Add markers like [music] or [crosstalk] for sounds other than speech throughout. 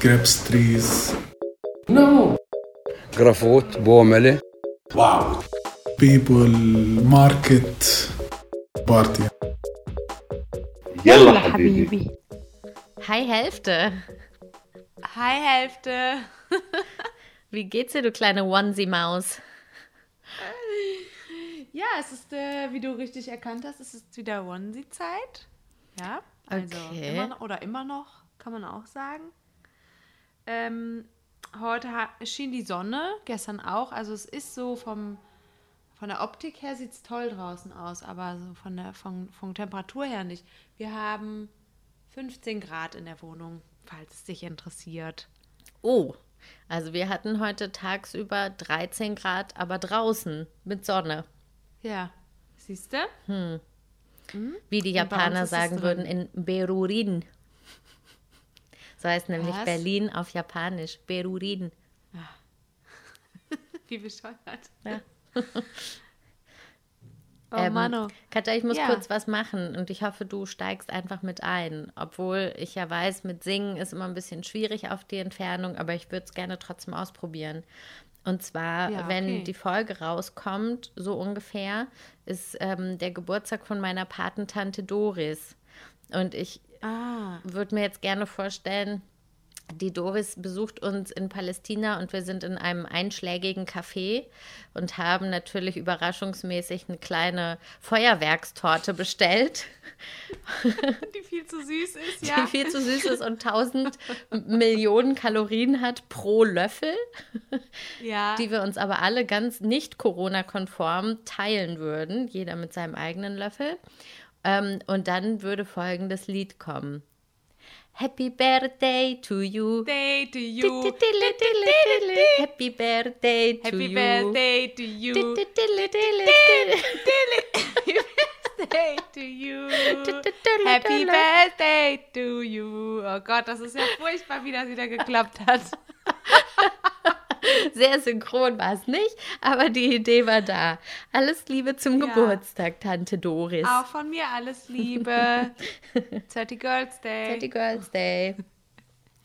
grapes trees. No. Grafot, Bomele. Wow. People, market, party. Yalla Habibi. Hi Hälfte. Hi Hälfte. [laughs] Wie geht's dir, du kleine Onesie-Maus? Ja, es ist, äh, wie du richtig erkannt hast, es ist wieder Onesie-Zeit. Ja, also okay. immer, oder immer noch, kann man auch sagen. Ähm, heute schien die Sonne, gestern auch. Also es ist so vom, von der Optik her sieht es toll draußen aus, aber so von der von, von Temperatur her nicht. Wir haben 15 Grad in der Wohnung, falls es dich interessiert. Oh, also wir hatten heute tagsüber 13 Grad, aber draußen mit Sonne. Ja, siehst du? Wie die Und bei uns Japaner sagen würden, in Berurin. So heißt nämlich Was? Berlin auf Japanisch. Berurin. [laughs] Wie bescheuert. Ja. [laughs] Oh Ähm, Mano. Katja, ich muss Ja. kurz was machen und ich hoffe, du steigst einfach mit ein. Obwohl ich ja weiß, mit Singen ist immer ein bisschen schwierig auf die Entfernung, aber ich würde es gerne trotzdem ausprobieren. Und zwar, Ja, wenn okay. die Folge rauskommt, so ungefähr, ist ähm, der Geburtstag von meiner Patentante Doris. Und ich Ah, würde mir jetzt gerne vorstellen, die Doris besucht uns in Palästina und wir sind in einem einschlägigen Café und haben natürlich überraschungsmäßig eine kleine Feuerwerkstorte bestellt, [laughs] die viel zu süß ist, die ja. viel zu süß ist und 1000 Millionen Kalorien hat pro Löffel, ja. die wir uns aber alle ganz nicht Corona-konform teilen würden, jeder mit seinem eigenen Löffel. Ähm, und dann würde folgendes Lied kommen. Happy Birthday to you. Day to you. Happy birthday to Happy you. birthday to you. Birthday to you. Happy birthday to you. Oh Gott, das ist ja furchtbar, wie das wieder geklappt hat. [laughs] [laughs] Sehr synchron war es nicht, aber die Idee war da. Alles Liebe zum Ja. Geburtstag, Tante Doris. Auch von mir alles Liebe. [laughs] 30 Girls Day. Happy Girls Day.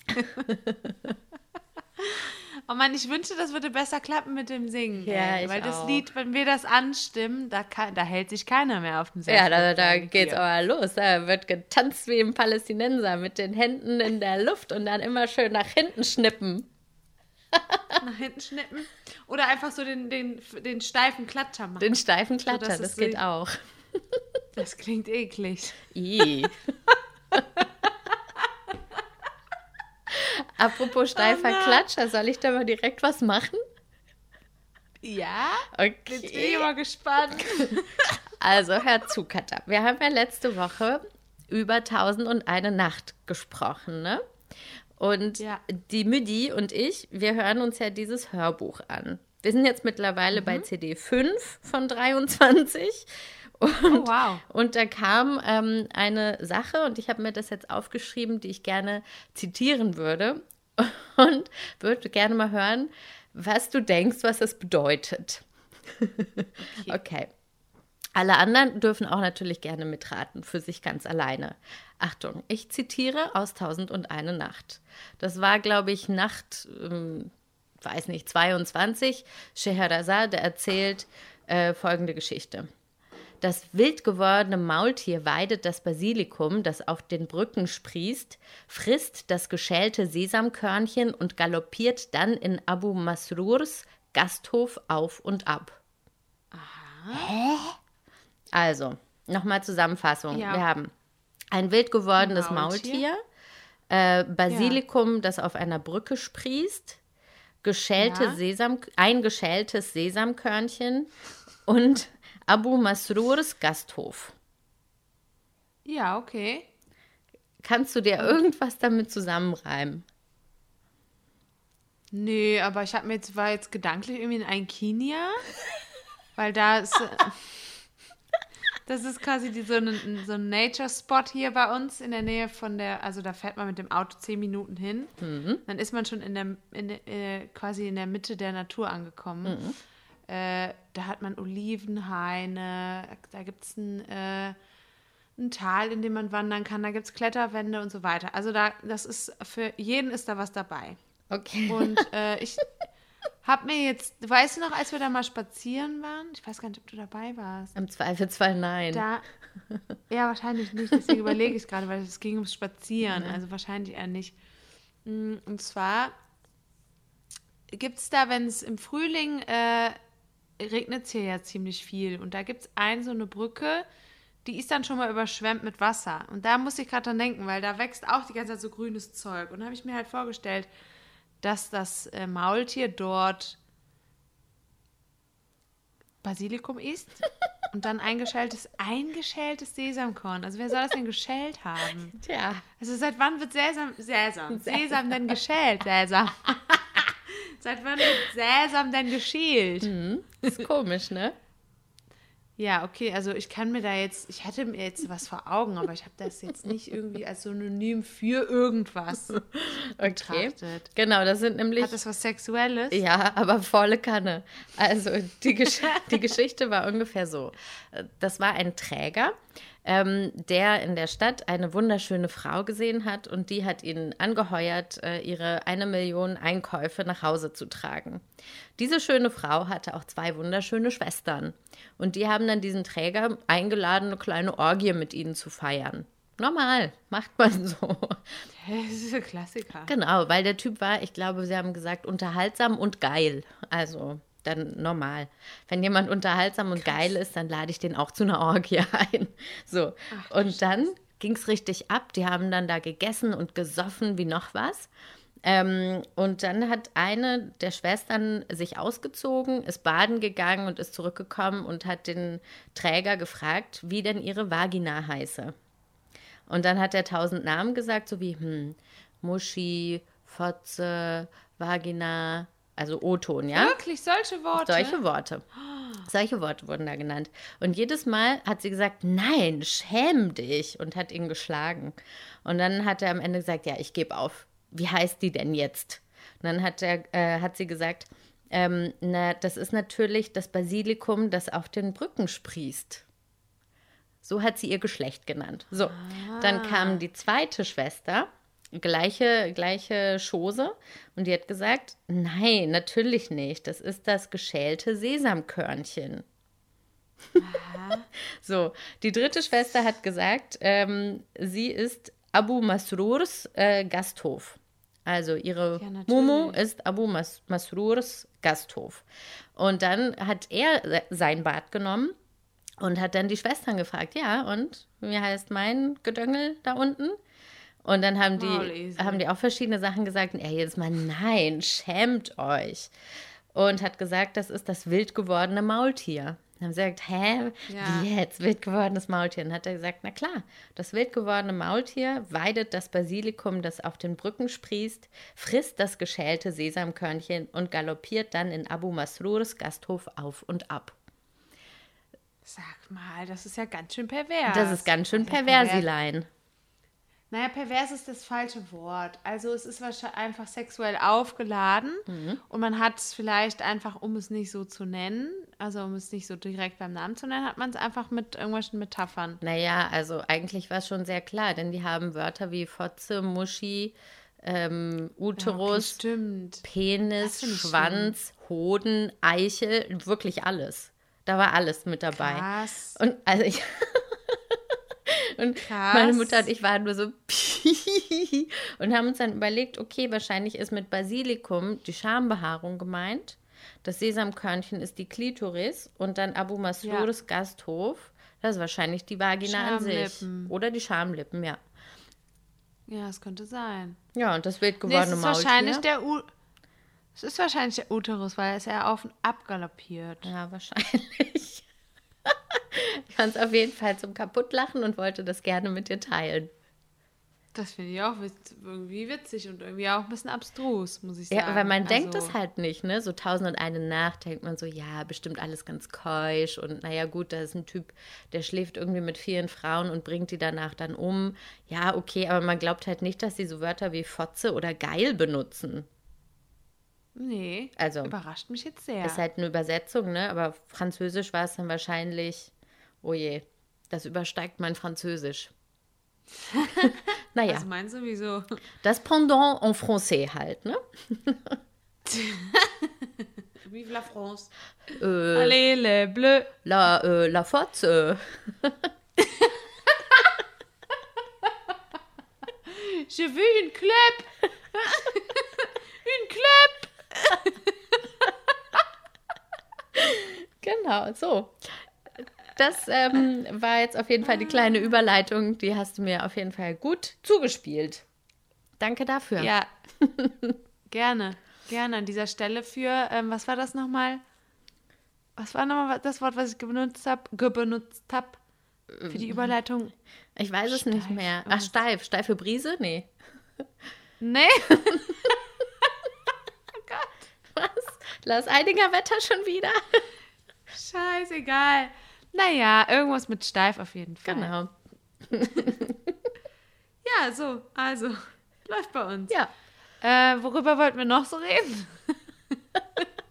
[laughs] Oh Mann, ich wünschte, das würde besser klappen mit dem Singen. Ja, ey. ich Weil das auch. Lied, wenn wir das anstimmen, da, kann, da hält sich keiner mehr auf dem Sessel. Ja, da, da geht's aber los. Da wird getanzt wie im Palästinenser mit den Händen in der Luft und dann immer schön nach hinten schnippen. [laughs] nach hinten schnippen. Oder einfach so den, den, den steifen Klatscher machen. Den steifen Klatscher, dass das geht so- auch. [laughs] Das klingt eklig. I. [laughs] Apropos steifer nein. Klatscher, soll ich da mal direkt was machen? Ja? Jetzt bin Okay. mal gespannt. Also, hör zu, Katja. Wir haben ja letzte Woche über 1001 Nacht gesprochen, ne? Und Ja. die Müdi und ich, wir hören uns ja dieses Hörbuch an. Wir sind jetzt mittlerweile bei Mhm. CD 5 von 23. Und, Oh, wow. und da kam ähm, eine Sache, und ich habe mir das jetzt aufgeschrieben, die ich gerne zitieren würde. [laughs] Und würde gerne mal hören, was du denkst, was das bedeutet. [laughs] okay. Alle anderen dürfen auch natürlich gerne mitraten, für sich ganz alleine. Achtung, ich zitiere aus 1001 Nacht. Das war, glaube ich, Nacht, ähm, weiß nicht, 22. Scheherazade erzählt äh, folgende Geschichte. Das wild gewordene Maultier weidet das Basilikum, das auf den Brücken sprießt, frisst das geschälte Sesamkörnchen und galoppiert dann in Abu Masrurs Gasthof auf und ab. Also, nochmal Zusammenfassung. Ja. Wir haben ein wild gewordenes Maultier. Maultier, äh, Basilikum, das auf einer Brücke sprießt, geschälte Ja. Sesam, ein geschältes Sesamkörnchen und Abu Masrurs Gasthof. Ja, okay. Kannst du dir irgendwas damit zusammenreimen? Nee, aber ich habe mir jetzt, war jetzt gedanklich irgendwie in Einkinia, [laughs] weil da ist, äh, das ist quasi die, so, ein, so ein Nature-Spot hier bei uns in der Nähe von der, also da fährt man mit dem Auto zehn Minuten hin, dann ist man schon in der, in der äh, quasi in der Mitte der Natur angekommen. Äh, da hat man Olivenhaine, da gibt es ein, äh, ein Tal, in dem man wandern kann. Da gibt es Kletterwände und so weiter. Also da, das ist für jeden ist da was dabei. Okay. Und äh, ich [laughs] habe mir jetzt, weißt du noch, als wir da mal spazieren waren? Ich weiß gar nicht, ob du dabei warst. Im Zweifelsfall nein. Da, [laughs] ja, wahrscheinlich nicht. Deswegen überlege ich gerade, weil es ging ums Spazieren. Also wahrscheinlich eher nicht. Mm, Und zwar gibt es da, wenn es im Frühling äh, regnet es hier ja ziemlich viel. Und da gibt es ein so eine Brücke, die ist dann schon mal überschwemmt mit Wasser. Und da muss ich gerade dran denken, weil da wächst auch die ganze Zeit so grünes Zeug. Und da habe ich mir halt vorgestellt, dass das äh, Maultier dort Basilikum isst [laughs] und dann eingeschältes, eingeschältes Sesamkorn. Also wer soll das denn geschält haben? [laughs] Tja, Also seit wann wird Sesam, Sesam, [laughs] Sesam denn geschält, Sesam? seit wann wird Sesam denn geschält? ist komisch, ne? Ja, okay, also ich kann mir da jetzt, ich hatte mir jetzt was vor Augen, aber ich habe das jetzt nicht irgendwie als Synonym für irgendwas [laughs] Okay. betrachtet. Genau, das sind nämlich. Hat das was Sexuelles? Ja, aber volle Kanne. Also die, [laughs] Gesch die Geschichte war ungefähr so. Das war ein Träger, ähm, der in der Stadt eine wunderschöne Frau gesehen hat und die hat ihn angeheuert, äh, ihre eine Million Einkäufe nach Hause zu tragen. Diese schöne Frau hatte auch zwei wunderschöne Schwestern und die haben dann diesen Träger eingeladen, eine kleine Orgie mit ihnen zu feiern. Normal, macht man so. [laughs] Das ist ein Klassiker. Genau, weil der Typ war, ich glaube, sie haben gesagt, unterhaltsam und geil. Also dann normal. Wenn jemand unterhaltsam und geil ist, dann lade ich den auch zu einer Orgie [laughs] ein. So. und dann ging es richtig ab. Die haben dann da gegessen und gesoffen wie noch was. Ähm, und dann hat eine der Schwestern sich ausgezogen, ist baden gegangen und ist zurückgekommen und hat den Träger gefragt, wie denn ihre Vagina heiße. Und dann hat er tausend Namen gesagt, so wie hm, Muschi, Fotze, Vagina, also O-Ton, ja? Wirklich, solche Worte? Solche Worte. Solche Worte wurden da genannt. Und jedes Mal hat sie gesagt, nein, schäm dich und hat ihn geschlagen. Und dann hat er am Ende gesagt, ja, ich gebe auf. Wie heißt die denn jetzt? Und dann hat, er, äh, hat sie gesagt, ähm, na, das ist natürlich das Basilikum, das auf den Brücken sprießt. So hat sie ihr Geschlecht genannt. So, dann kam die zweite Schwester, gleiche, gleiche Chose, und die hat gesagt, nein, natürlich nicht. Das ist das geschälte Sesamkörnchen. [laughs] so, die dritte Schwester hat gesagt, ähm, sie ist Abu Masrurs äh, Gasthof. Also ihre Ja. Mumu ist Abu Mas Masrurs Gasthof. Und dann hat er se- sein Bad genommen und hat dann die Schwestern gefragt, ja, und wie heißt mein Gedöngel da unten? Und dann haben die, Maulesel. haben die auch verschiedene Sachen gesagt. Und er jedes Mal, nein, schämt euch. Und hat gesagt, das ist das wild gewordene Maultier. Dann haben sie gesagt, hä, Ja. wie jetzt, wild gewordenes Maultier? Und dann hat er gesagt, na klar, das wild gewordene Maultier weidet das Basilikum, das auf den Brücken sprießt, frisst das geschälte Sesamkörnchen und galoppiert dann in Abu Masrurs Gasthof auf und ab. Sag mal, das ist ja ganz schön pervers. Das ist ganz schön Also perversilein. Naja, pervers ist das falsche Wort. Also es ist wahrscheinlich einfach sexuell aufgeladen Mhm. und man hat es vielleicht einfach, um es nicht so zu nennen, also um es nicht so direkt beim Namen zu nennen, hat man es einfach mit irgendwelchen Metaphern. Naja, also eigentlich war es schon sehr klar, denn die haben Wörter wie Fotze, Muschi, ähm, Uterus, stimmt. Penis, Schwanz, Hoden, Eichel, wirklich alles. Da war alles mit dabei. Krass. Und also ich. [laughs] und Krass. meine Mutter und ich waren nur so [laughs] und haben uns dann überlegt, okay, wahrscheinlich ist mit Basilikum die Schambehaarung gemeint. Das Sesamkörnchen ist die Klitoris und dann Abu Masrurs Gasthof. Das ist wahrscheinlich die Vagina an sich. Oder die Schamlippen, ja. Ja, es könnte sein. Ja, und das wild Nee, gewordene ist Maultier. wahrscheinlich der U Es ist wahrscheinlich der Uterus, weil er ist ja auf und ab galoppiert. Ja, wahrscheinlich. Ich fand es auf jeden Fall zum Kaputtlachen und wollte das gerne mit dir teilen. Das finde ich auch witz, irgendwie witzig und irgendwie auch ein bisschen abstrus, muss ich sagen. Ja, weil man denkt Also- es halt nicht, ne? So tausend und eine Nacht denkt man so, ja, bestimmt alles ganz keusch und naja, gut, da ist ein Typ, der schläft irgendwie mit vielen Frauen und bringt die danach dann um. Ja, okay, aber man glaubt halt nicht, dass sie so Wörter wie Fotze oder geil benutzen. Nee, Also, überrascht mich jetzt sehr. Ist halt eine Übersetzung, ne? Aber Französisch war es dann wahrscheinlich, oh je, Das übersteigt mein Französisch. [laughs] naja, Also meinst sowieso. das Pendant en français halt, ne? [laughs] Vive la France. Äh, Allez, les bleus. la, äh, la. Äh. Je veux une club. [laughs] une club. [laughs] Genau, so. Das ähm, war jetzt auf jeden Fall die kleine Überleitung. Die hast du mir auf jeden Fall gut zugespielt. Danke dafür. Ja. [laughs] Gerne. Gerne an dieser Stelle für, ähm, was war das nochmal? Was war nochmal das Wort, was ich benutzt habe? Benutzt habe? Für die Überleitung? Ich weiß es nicht Steif. mehr. Ach, steif. Steife Brise? Nee. Nee. [laughs] Lars Eidinger Wetter schon wieder? [laughs] Scheißegal. Naja, irgendwas mit steif auf jeden Fall. Genau. [laughs] Ja, so, also, [laughs] läuft bei uns. Ja. Äh, worüber wollten wir noch so reden?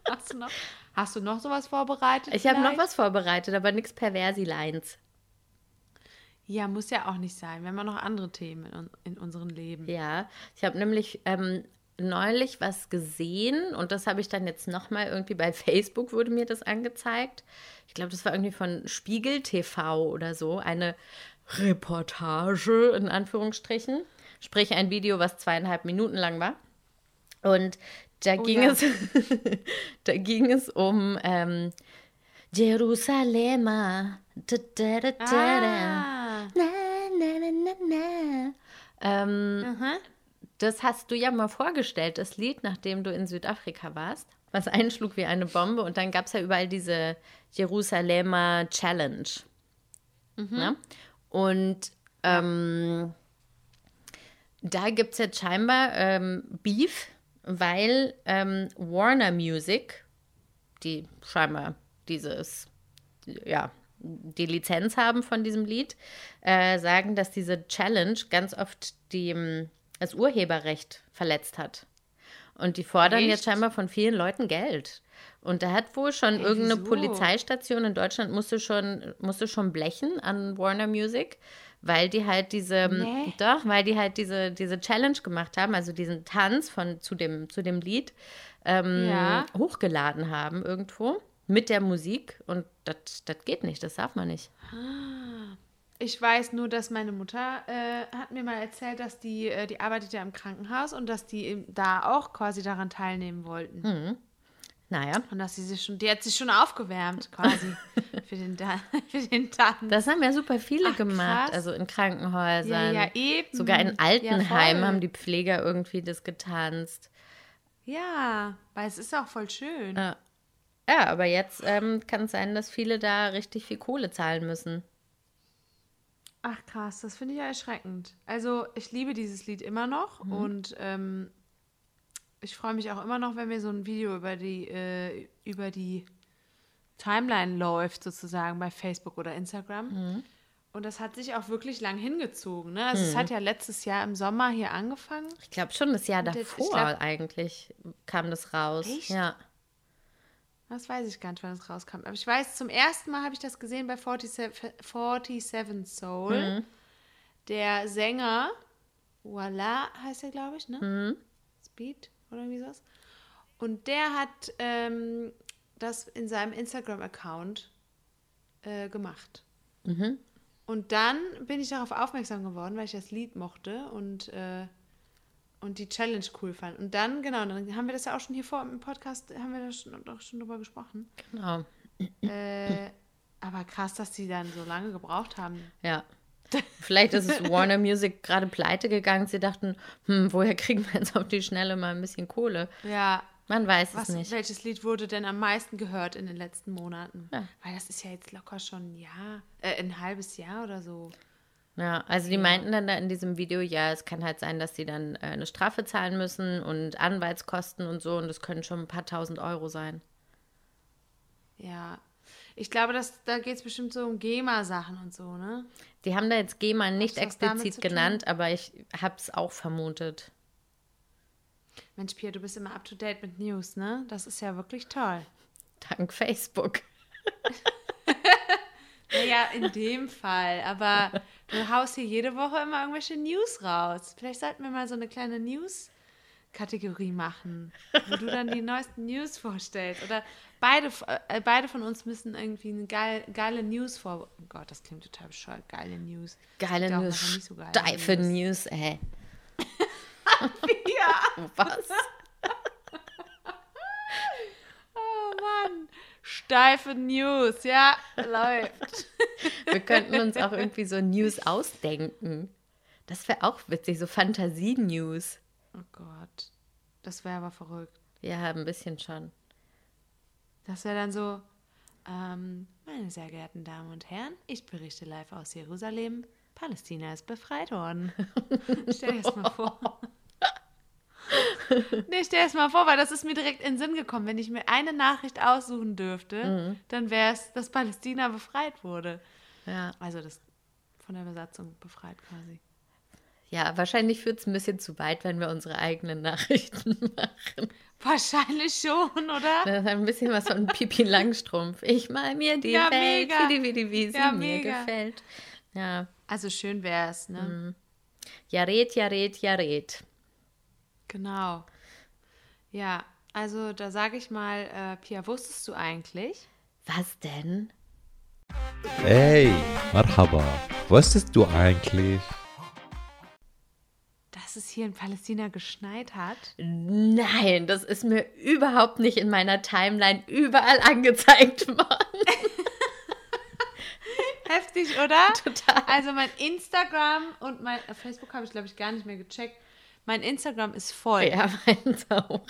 hast, du noch, hast du noch sowas vorbereitet? Ich habe noch was vorbereitet, aber nichts Perversi-Lines. Ja, muss ja auch nicht sein. Wir haben ja noch andere Themen in, in unserem Leben. Ja, ich habe nämlich ähm, neulich was gesehen und das habe ich dann jetzt nochmal irgendwie bei [laughs] Facebook wurde mir das angezeigt. Ich glaube, das war irgendwie von Spiegel TV oder so, eine Reportage in Anführungsstrichen. Sprich ein Video, was zweieinhalb Minuten lang war. Und da ging ja. es, [laughs] da ging es um ähm, Jerusalem. Da, da, da, da, da. Ah, Na, na, na, na, na. Ähm, aha. Das hast du ja mal vorgestellt, das Lied, nachdem du in Südafrika warst, was einschlug wie eine Bombe. Und dann gab es ja überall diese Jerusalemer Challenge. Ja? Und ähm, da gibt es jetzt scheinbar ähm, Beef, weil ähm, Warner Music, die scheinbar dieses, ja, die Lizenz haben von diesem Lied, äh, sagen, dass diese Challenge ganz oft die, ähm, das Urheberrecht verletzt hat. Und die fordern Echt? jetzt scheinbar von vielen Leuten Geld. Und da hat wohl schon irgendeine wieso? Polizeistation in Deutschland musste schon, musste schon blechen an Warner Music, weil die halt diese, Nee. doch, weil die halt diese, diese Challenge gemacht haben, also diesen Tanz von, zu, dem, zu dem Lied ähm, Ja. hochgeladen haben irgendwo mit der Musik. Und das das geht nicht, das darf man nicht. Ich weiß nur, dass meine Mutter äh, hat mir mal erzählt, dass die, äh, die arbeitet ja im Krankenhaus und dass die da auch quasi daran teilnehmen wollten. Hm. Naja, Und dass sie sich schon, die hat sich schon aufgewärmt quasi [laughs] für den, da [laughs] für den Tanz. das haben ja super viele Ach, gemacht, krass. also in Krankenhäusern. ja, ja, eben. Sogar in Ja, Altenheimen voll. haben die Pfleger irgendwie das getanzt. Ja, weil es ist auch voll schön. Ja, ja aber jetzt ähm, kann es sein, dass viele da richtig viel Kohle zahlen müssen. Ach krass, das finde ich ja erschreckend. Also ich liebe dieses Lied immer noch Mhm. und ähm, ich freue mich auch immer noch, wenn mir so ein Video über die, äh, über die Timeline läuft, sozusagen bei Facebook oder Instagram. Mhm. Und das hat sich auch wirklich lang hingezogen. Ne? Also es hat ja letztes Jahr im Sommer hier angefangen. Ich glaube schon das Jahr davor glaub- eigentlich kam das raus. Echt? Ja. Das weiß ich gar nicht, wann es rauskam. Aber ich weiß, zum ersten Mal habe ich das gesehen bei 47, 47 Soul. Der Sänger, Voila heißt er, glaube ich, ne? Speed oder irgendwie sowas. Und der hat ähm, das in seinem Instagram-Account äh, gemacht. Und dann bin ich darauf aufmerksam geworden, weil ich das Lied mochte und, äh, und die Challenge cool fand. Und dann, genau, dann haben wir das ja auch schon hier vor im Podcast, haben wir da schon, doch schon drüber gesprochen. Genau. Äh, aber krass, dass die dann so lange gebraucht haben. Ja. Vielleicht ist es [laughs] Warner Music gerade pleite gegangen. Sie dachten, hm, woher kriegen wir jetzt auf die Schnelle mal ein bisschen Kohle? Ja. Man weiß Was, es nicht. welches Lied wurde denn am meisten gehört in den letzten Monaten? Ja. Weil das ist ja jetzt locker schon ein Jahr, äh, ein halbes Jahr oder so. Ja, also die meinten dann da in diesem Video, ja, es kann halt sein, dass sie dann äh, eine Strafe zahlen müssen und Anwaltskosten und so und das können schon ein paar tausend Euro sein. Ja. Ich glaube, dass, da geht es bestimmt so um GEMA-Sachen und so, ne? Die haben da jetzt GEMA nicht explizit genannt, aber ich habe es auch vermutet. Mensch, Pia, du bist immer up to date mit News, ne? Das ist ja wirklich toll. Dank Facebook. Ja, [laughs] Naja, in dem Fall. Aber du haust hier jede Woche immer irgendwelche News raus. Vielleicht sollten wir mal so eine kleine News-Kategorie machen, wo du dann die neuesten News vorstellst. Oder beide, äh, beide von uns müssen irgendwie eine geil, geile News vor. Oh Gott, das klingt total bescheuert. Geile News. Geile News, nicht so geil. steife News, ey. [laughs] Ja. [laughs] Was? [laughs] Oh Mann. Steife News. Ja, läuft. [laughs] Wir könnten uns auch irgendwie so News ausdenken. Das wäre auch witzig, so Fantasie-News. Oh Gott. Das wäre aber verrückt. Ja, ein bisschen schon. Das wäre dann so, ähm, meine sehr geehrten Damen und Herren, ich berichte live aus Jerusalem. Palästina ist befreit worden. [laughs] stell dir das mal vor. [laughs] nee, stell das mal vor, weil das ist mir direkt in den Sinn gekommen. Wenn ich mir eine Nachricht aussuchen dürfte, dann wäre es, dass Palästina befreit wurde. Ja, Also das von der Besatzung befreit quasi. ja wahrscheinlich führt es ein bisschen zu weit, wenn wir unsere eigenen [laughs] Nachrichten machen. Wahrscheinlich schon, oder? Das ist ein bisschen was von Pipi Langstrumpf. Ich mal mir die Ja, Welt, wie die, wie die, wie sie Ja, mir mega. gefällt. Ja, Also schön wäre es, ne? ja red, ja red, ja red. Genau. Ja, also da sage ich mal, äh, Pia, wusstest du eigentlich? Was denn? Hey, Marhaba. Wusstest du eigentlich? dass es hier in Palästina geschneit hat? Nein, das ist mir überhaupt nicht in meiner Timeline überall [laughs] angezeigt worden. [laughs] Heftig, oder? Total. Also mein Instagram und mein Facebook habe ich, glaube ich, gar nicht mehr gecheckt. Mein Instagram ist voll. Ja, [laughs] meins auch.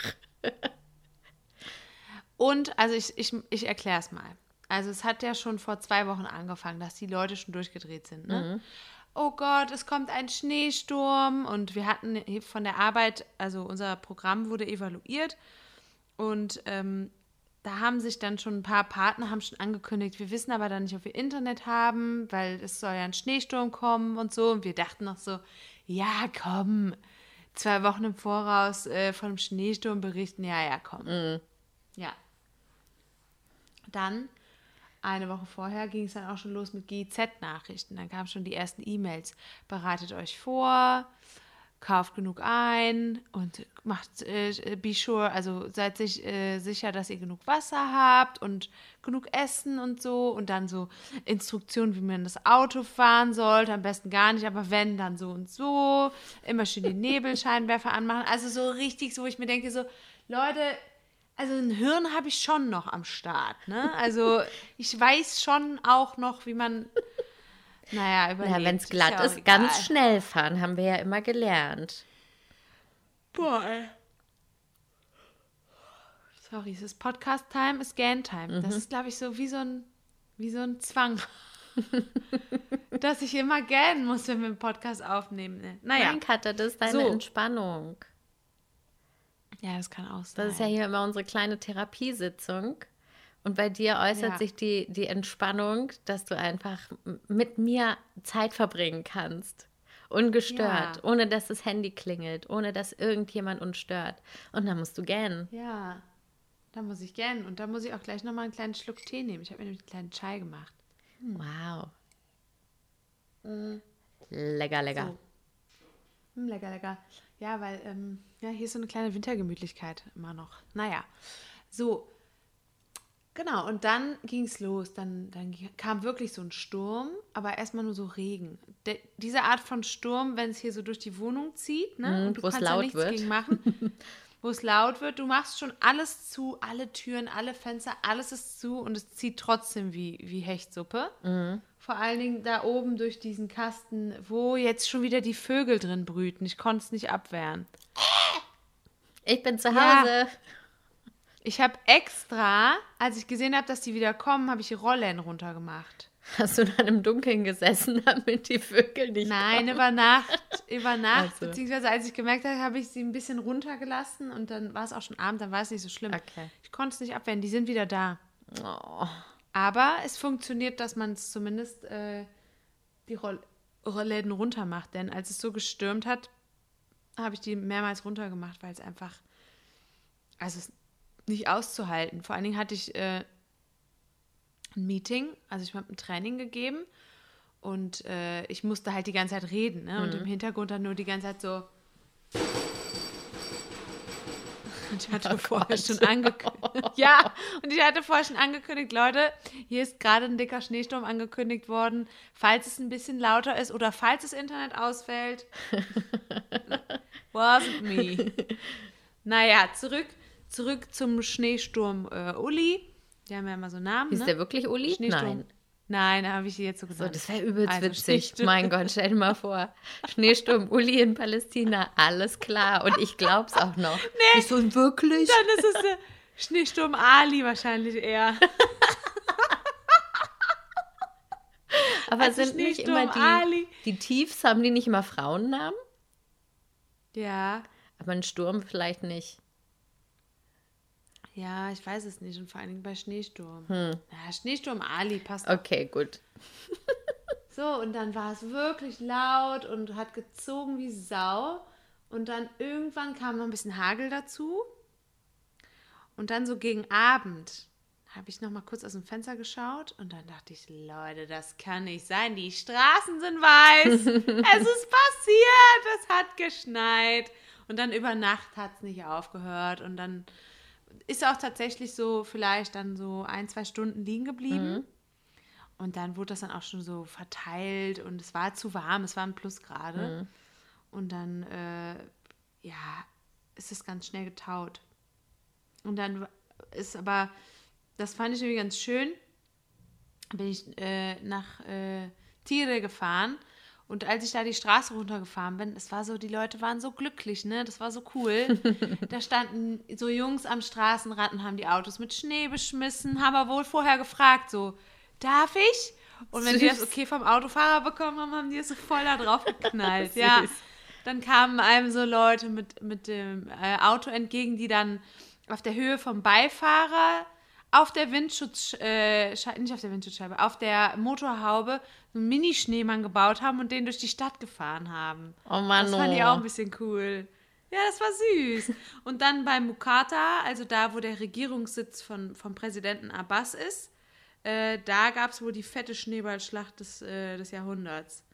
Und, also ich, ich, ich erkläre es mal. Also es hat ja schon vor zwei Wochen angefangen, dass die Leute schon durchgedreht sind. Ne? Oh Gott, es kommt ein Schneesturm. Und wir hatten von der Arbeit, also unser Programm wurde evaluiert. Und ähm, da haben sich dann schon ein paar Partner haben schon angekündigt, wir wissen aber dann nicht, ob wir Internet haben, weil es soll ja ein Schneesturm kommen und so. Und wir dachten noch so, ja, komm, zwei Wochen im Voraus äh, von einem Schneesturm berichten, ja, ja, komm. Ja. Dann, eine Woche vorher, ging es dann auch schon los mit GIZ-Nachrichten. Dann kamen schon die ersten E-Mails. Bereitet euch vor, kauft genug ein und macht, äh, be sure, also seid sich äh, sicher, dass ihr genug Wasser habt und genug Essen und so. Und dann so Instruktionen, wie man das Auto fahren sollte. Am besten gar nicht, aber wenn, dann so und so. Immer schön die Nebelscheinwerfer anmachen. Also so richtig so, wo ich mir denke, so, Leute, also ein Hirn habe ich schon noch am Start, ne? Also ich weiß schon auch noch, wie man, naja, überlebt. Ja, wenn es glatt ist, auch ganz schnell fahren, haben wir ja immer gelernt. Boah, ey. Sorry, es ist Podcast-Time, ist Gan-Time. Mhm. Das ist, glaube ich, so wie so ein, wie so ein Zwang. [laughs] Dass ich immer gähnen muss, wenn wir einen Podcast aufnehmen. Ne? Naja, Nein, Katja, das ist deine So. Entspannung. ja, das kann auch sein. Das ist ja hier immer unsere kleine Therapiesitzung. Und bei dir äußert Ja. sich die, die Entspannung, dass du einfach mit mir Zeit verbringen kannst. Ungestört, Ja. ohne dass das Handy klingelt, ohne dass irgendjemand uns stört. Und dann musst du gähnen. Ja, da muss ich gähnen. Und da muss ich auch gleich nochmal einen kleinen Schluck Tee nehmen. Ich habe mir nämlich einen kleinen Chai gemacht. Wow. Lecker, lecker. So. Hm, lecker, lecker. Ja, weil, ähm, ja, hier ist so eine kleine Wintergemütlichkeit immer noch. Naja, so. Genau, und dann ging es los. Dann, dann kam wirklich so ein Sturm, aber erstmal nur so Regen. De, diese Art von Sturm, wenn es hier so durch die Wohnung zieht, ne? Mhm, und du kannst laut nichts wird. gegen machen. [laughs] wo es laut wird, du machst schon alles zu, alle Türen, alle Fenster, alles ist zu und es zieht trotzdem wie, wie Hechtsuppe. Mhm. Vor allen Dingen da oben durch diesen Kasten, wo jetzt schon wieder die Vögel drin brüten. Ich konnte es nicht abwehren. Ich bin zu Ja. Ich habe extra, als ich gesehen habe, dass die wieder kommen, habe ich die Rollen runtergemacht. Hast du dann im Dunkeln gesessen, [laughs] damit die Vögel nicht Nein, kommen? über Nacht, über Nacht, Ach so. beziehungsweise als ich gemerkt habe, habe ich sie ein bisschen runtergelassen und dann war es auch schon Abend, dann war es nicht so schlimm. Okay. Ich konnte es nicht abwehren, die sind wieder da. Oh. Aber es funktioniert, dass man es zumindest äh, die Roll Rollläden runter macht. Denn als es so gestürmt hat, habe ich die mehrmals runtergemacht, weil es einfach, also es nicht auszuhalten. Vor allen Dingen hatte ich äh, ein Meeting, also ich habe ein Training gegeben und äh, ich musste halt die ganze Zeit reden ne? und im Hintergrund dann nur die ganze Zeit so. [laughs] Und ich hatte vorher schon angekündigt. [laughs] ja, und ich hatte vorher schon angekündigt, Leute, hier ist gerade ein dicker Schneesturm angekündigt worden. Falls es ein bisschen lauter ist oder falls das Internet ausfällt, [laughs] wasn't me. Naja, zurück, zurück zum Schneesturm äh, Uli. Die haben ja immer so Namen. Ist ne? der wirklich Uli? Schneesturm. Nein. Nein, da habe ich sie jetzt so So, gesagt. das wäre übelst Also, witzig. Schneesturm. Mein Gott, stell dir mal vor. Schneesturm Uli in Palästina, alles klar. Und ich glaub's auch noch. Nee. Ich so, wirklich? Dann ist es der Schneesturm Ali wahrscheinlich eher. Aber also sind nicht immer die, Ali. die Tiefs, haben die nicht immer Frauennamen? Ja, Aber ein Sturm vielleicht nicht. Ja, ich weiß es nicht. Und vor allen Dingen bei Schneesturm. Ja, Schneesturm Ali passt auch. Okay, gut. [laughs] So, und dann war es wirklich laut und hat gezogen wie Sau. Und dann irgendwann kam noch ein bisschen Hagel dazu. Und dann so gegen Abend habe ich noch mal kurz aus dem Fenster geschaut und dann dachte ich, Leute, das kann nicht sein. Die Straßen sind weiß. [laughs] es ist passiert. Es hat geschneit. Und dann über Nacht hat es nicht aufgehört. Und dann ist auch tatsächlich so vielleicht dann so ein, zwei Stunden liegen geblieben. Und dann wurde das dann auch schon so verteilt und es war zu warm, es waren Plusgrade. Und dann, äh, ja, ist es ganz schnell getaut. Und dann ist aber, das fand ich irgendwie ganz schön, bin ich äh, nach äh, Tiere gefahren. Und als ich da die Straße runtergefahren bin, es war so, die Leute waren so glücklich, ne? Das war so cool. [laughs] da standen so Jungs am Straßenrand und haben die Autos mit Schnee beschmissen, haben aber wohl vorher gefragt, so, darf ich? Und wenn die das Süß. okay vom Autofahrer bekommen haben, haben die es so voll da drauf geknallt. [laughs] ja. Dann kamen einem so Leute mit, mit dem äh, Auto entgegen, die dann auf der Höhe vom Beifahrer auf der Windschutz, äh, nicht auf der Windschutzscheibe, auf der Motorhaube so einen Mini-Schneemann gebaut haben und den durch die Stadt gefahren haben. Oh Mann, Das fand ich oh. auch ein bisschen cool. Ja, das war süß. Und dann bei Mukata, also da, wo der Regierungssitz von, vom Präsidenten Abbas ist, äh, da gab es wohl die fette Schneeballschlacht des, äh, des Jahrhunderts.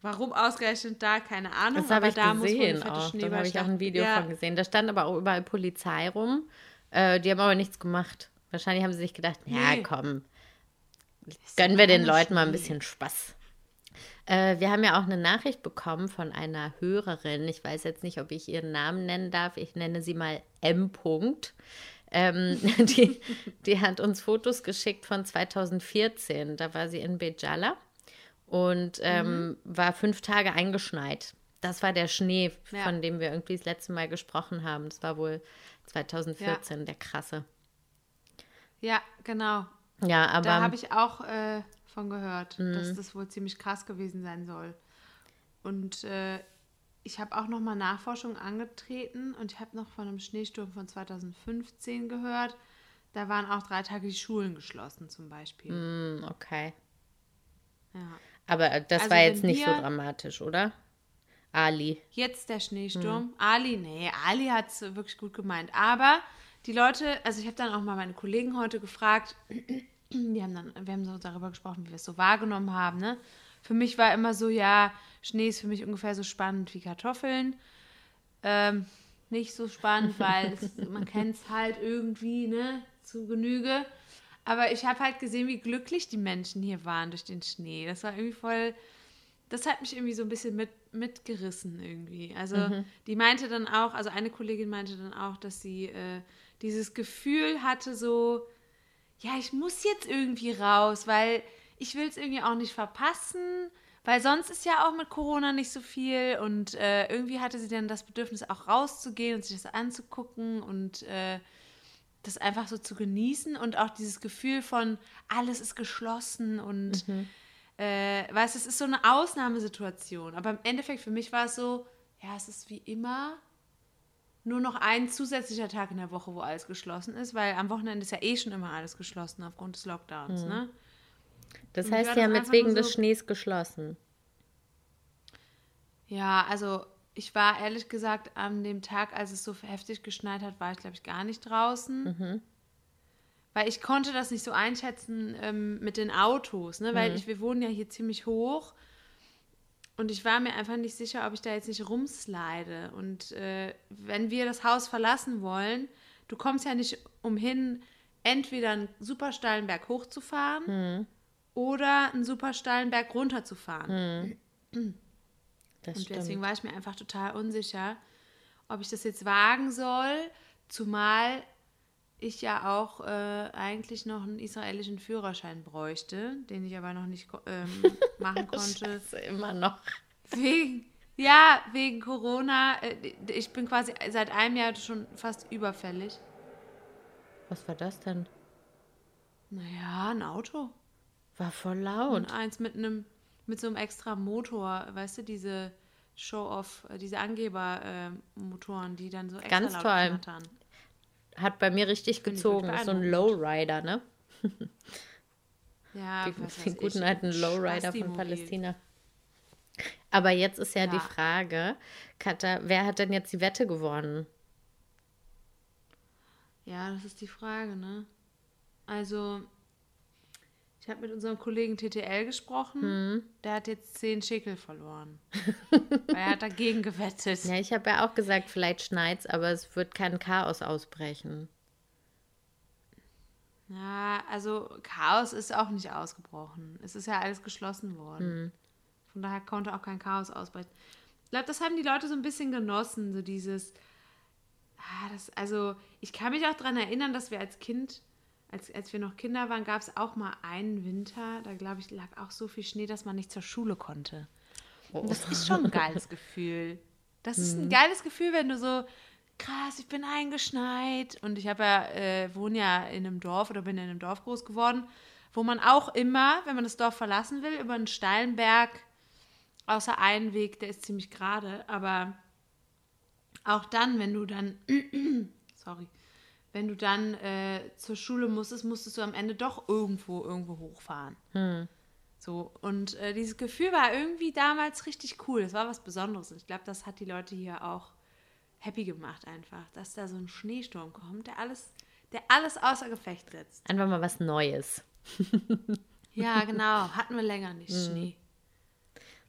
Warum ausgerechnet da, keine Ahnung. Das habe aber ich da gesehen auch. Da habe ich auch ein Video ja, von gesehen. Da stand aber auch überall Polizei rum. Äh, die haben aber nichts gemacht. Wahrscheinlich haben sie sich gedacht, ja Nee. komm, gönnen wir den Leuten mal ein bisschen Spaß. Äh, wir haben ja auch eine Nachricht bekommen von einer Hörerin. Ich weiß jetzt nicht, ob ich ihren Namen nennen darf. Ich nenne sie mal M. -Punkt. Ähm, [laughs] die, die hat uns Fotos geschickt von 2014. Da war sie in Bejala und ähm, war fünf Tage eingeschneit. Das war der Schnee, Ja. von dem wir irgendwie das letzte Mal gesprochen haben. Das war wohl 2014, der krasse. Ja, genau. Ja, aber Da habe ich auch äh, von gehört, Mhm. dass das wohl ziemlich krass gewesen sein soll. Und äh, ich habe auch noch mal Nachforschung angetreten und ich habe noch von einem Schneesturm von 2015 gehört. Da waren auch drei Tage die Schulen geschlossen zum Beispiel. Hm, okay. Ja. Aber äh, das Also war jetzt nicht so dramatisch, oder? Ali. Jetzt der Schneesturm. Mhm. Ali, nee, Ali hat es wirklich gut gemeint. Aber die Leute, also ich habe dann auch mal meine Kollegen heute gefragt, [clears throat] die haben dann, wir haben so darüber gesprochen, wie wir es so wahrgenommen haben. Ne? Für mich war immer so, ja, Schnee ist für mich ungefähr so spannend wie Kartoffeln. Ähm, nicht so spannend, weil es, [laughs] man kennt es halt irgendwie, ne, zu Genüge. Aber ich habe halt gesehen, wie glücklich die Menschen hier waren durch den Schnee. Das war irgendwie voll, das hat mich irgendwie so ein bisschen mit, mitgerissen irgendwie. Also die meinte dann auch, also eine Kollegin meinte dann auch, dass sie äh, dieses Gefühl hatte so, ja, ich muss jetzt irgendwie raus, weil ich will es irgendwie auch nicht verpassen, weil sonst ist ja auch mit Corona nicht so viel und äh, irgendwie hatte sie dann das Bedürfnis auch rauszugehen und sich das anzugucken und äh, das einfach so zu genießen und auch dieses Gefühl von alles ist geschlossen und äh, weißt, es ist so eine Ausnahmesituation. Aber im Endeffekt für mich war es so, ja, es ist wie immer nur noch ein zusätzlicher Tag in der Woche, wo alles geschlossen ist, weil am Wochenende ist ja eh schon immer alles geschlossen aufgrund des Lockdowns, ne? Das Und heißt, dann haben jetzt wegen nur des so- Schnees geschlossen. Ja, also ich war ehrlich gesagt an dem Tag, als es so heftig geschneit hat, war ich glaube ich gar nicht draußen. weil ich konnte das nicht so einschätzen ähm, mit den Autos, ne? weil ich, wir wohnen ja hier ziemlich hoch und ich war mir einfach nicht sicher, ob ich da jetzt nicht rumslide. Und äh, wenn wir das Haus verlassen wollen, du kommst ja nicht umhin, entweder einen super steilen Berg hochzufahren oder einen super steilen Berg runterzufahren. Das Und stimmt. deswegen war ich mir einfach total unsicher, ob ich das jetzt wagen soll, zumal ich ja auch äh, eigentlich noch einen israelischen Führerschein bräuchte, den ich aber noch nicht ähm, [laughs] machen konnte. Scheiße, immer noch. Wegen, ja, wegen Corona. Äh, ich bin quasi seit einem Jahr schon fast überfällig. Was war das denn? Naja, ein Auto. War voll Und laut. eins mit einem, mit so einem extra Motor, weißt du, diese Show-off, äh, diese Angeber-Motoren, die dann so extra Ganz laut toll. knattern. Hat bei mir richtig ich gezogen. so ein. Lowrider, ne? Ja, Die, was den ich, guten ein alten Lowrider von. Palästina. Aber jetzt ist ja, die Ja. Frage, Katha, wer hat denn jetzt die Wette gewonnen? Ja, das ist die Frage, ne? Also, ich habe mit unserem Kollegen TTL gesprochen. Hm. Der hat jetzt 10 Schickel verloren. [laughs] weil er hat dagegen gewettet. Ja, ich habe ja auch gesagt, vielleicht schneit's, aber es wird kein Chaos ausbrechen. Ja, also Chaos ist auch nicht ausgebrochen. Es ist ja alles geschlossen worden. Von daher konnte auch kein Chaos ausbrechen. Ich glaube, das haben die Leute so ein bisschen genossen, so dieses. Ah, das, also, ich kann mich auch daran erinnern, dass wir als Kind, als, als wir noch Kinder waren, gab es auch mal einen Winter, da glaube ich, lag auch so viel Schnee, dass man nicht zur Schule konnte. Und das ist schon ein geiles Gefühl. Das ist ein geiles Gefühl, wenn du so, krass, ich bin eingeschneit. Und ich habe ja, äh, wohne ja in einem Dorf oder bin in einem Dorf groß geworden, wo man auch immer, wenn man das Dorf verlassen will, über einen steilen Berg, außer einen Weg, der ist ziemlich gerade, aber auch dann, wenn du dann, [clears throat] sorry, wenn du dann äh, zur Schule musstest, musstest du am Ende doch irgendwo, irgendwo hochfahren. So, und äh, dieses Gefühl war irgendwie damals richtig cool. Das war was Besonderes. Und ich glaube, das hat die Leute hier auch happy gemacht, einfach, dass da so ein Schneesturm kommt, der alles, der alles außer Gefecht ritzt. Einfach mal was Neues. Ja, genau. Hatten wir länger nicht Schnee.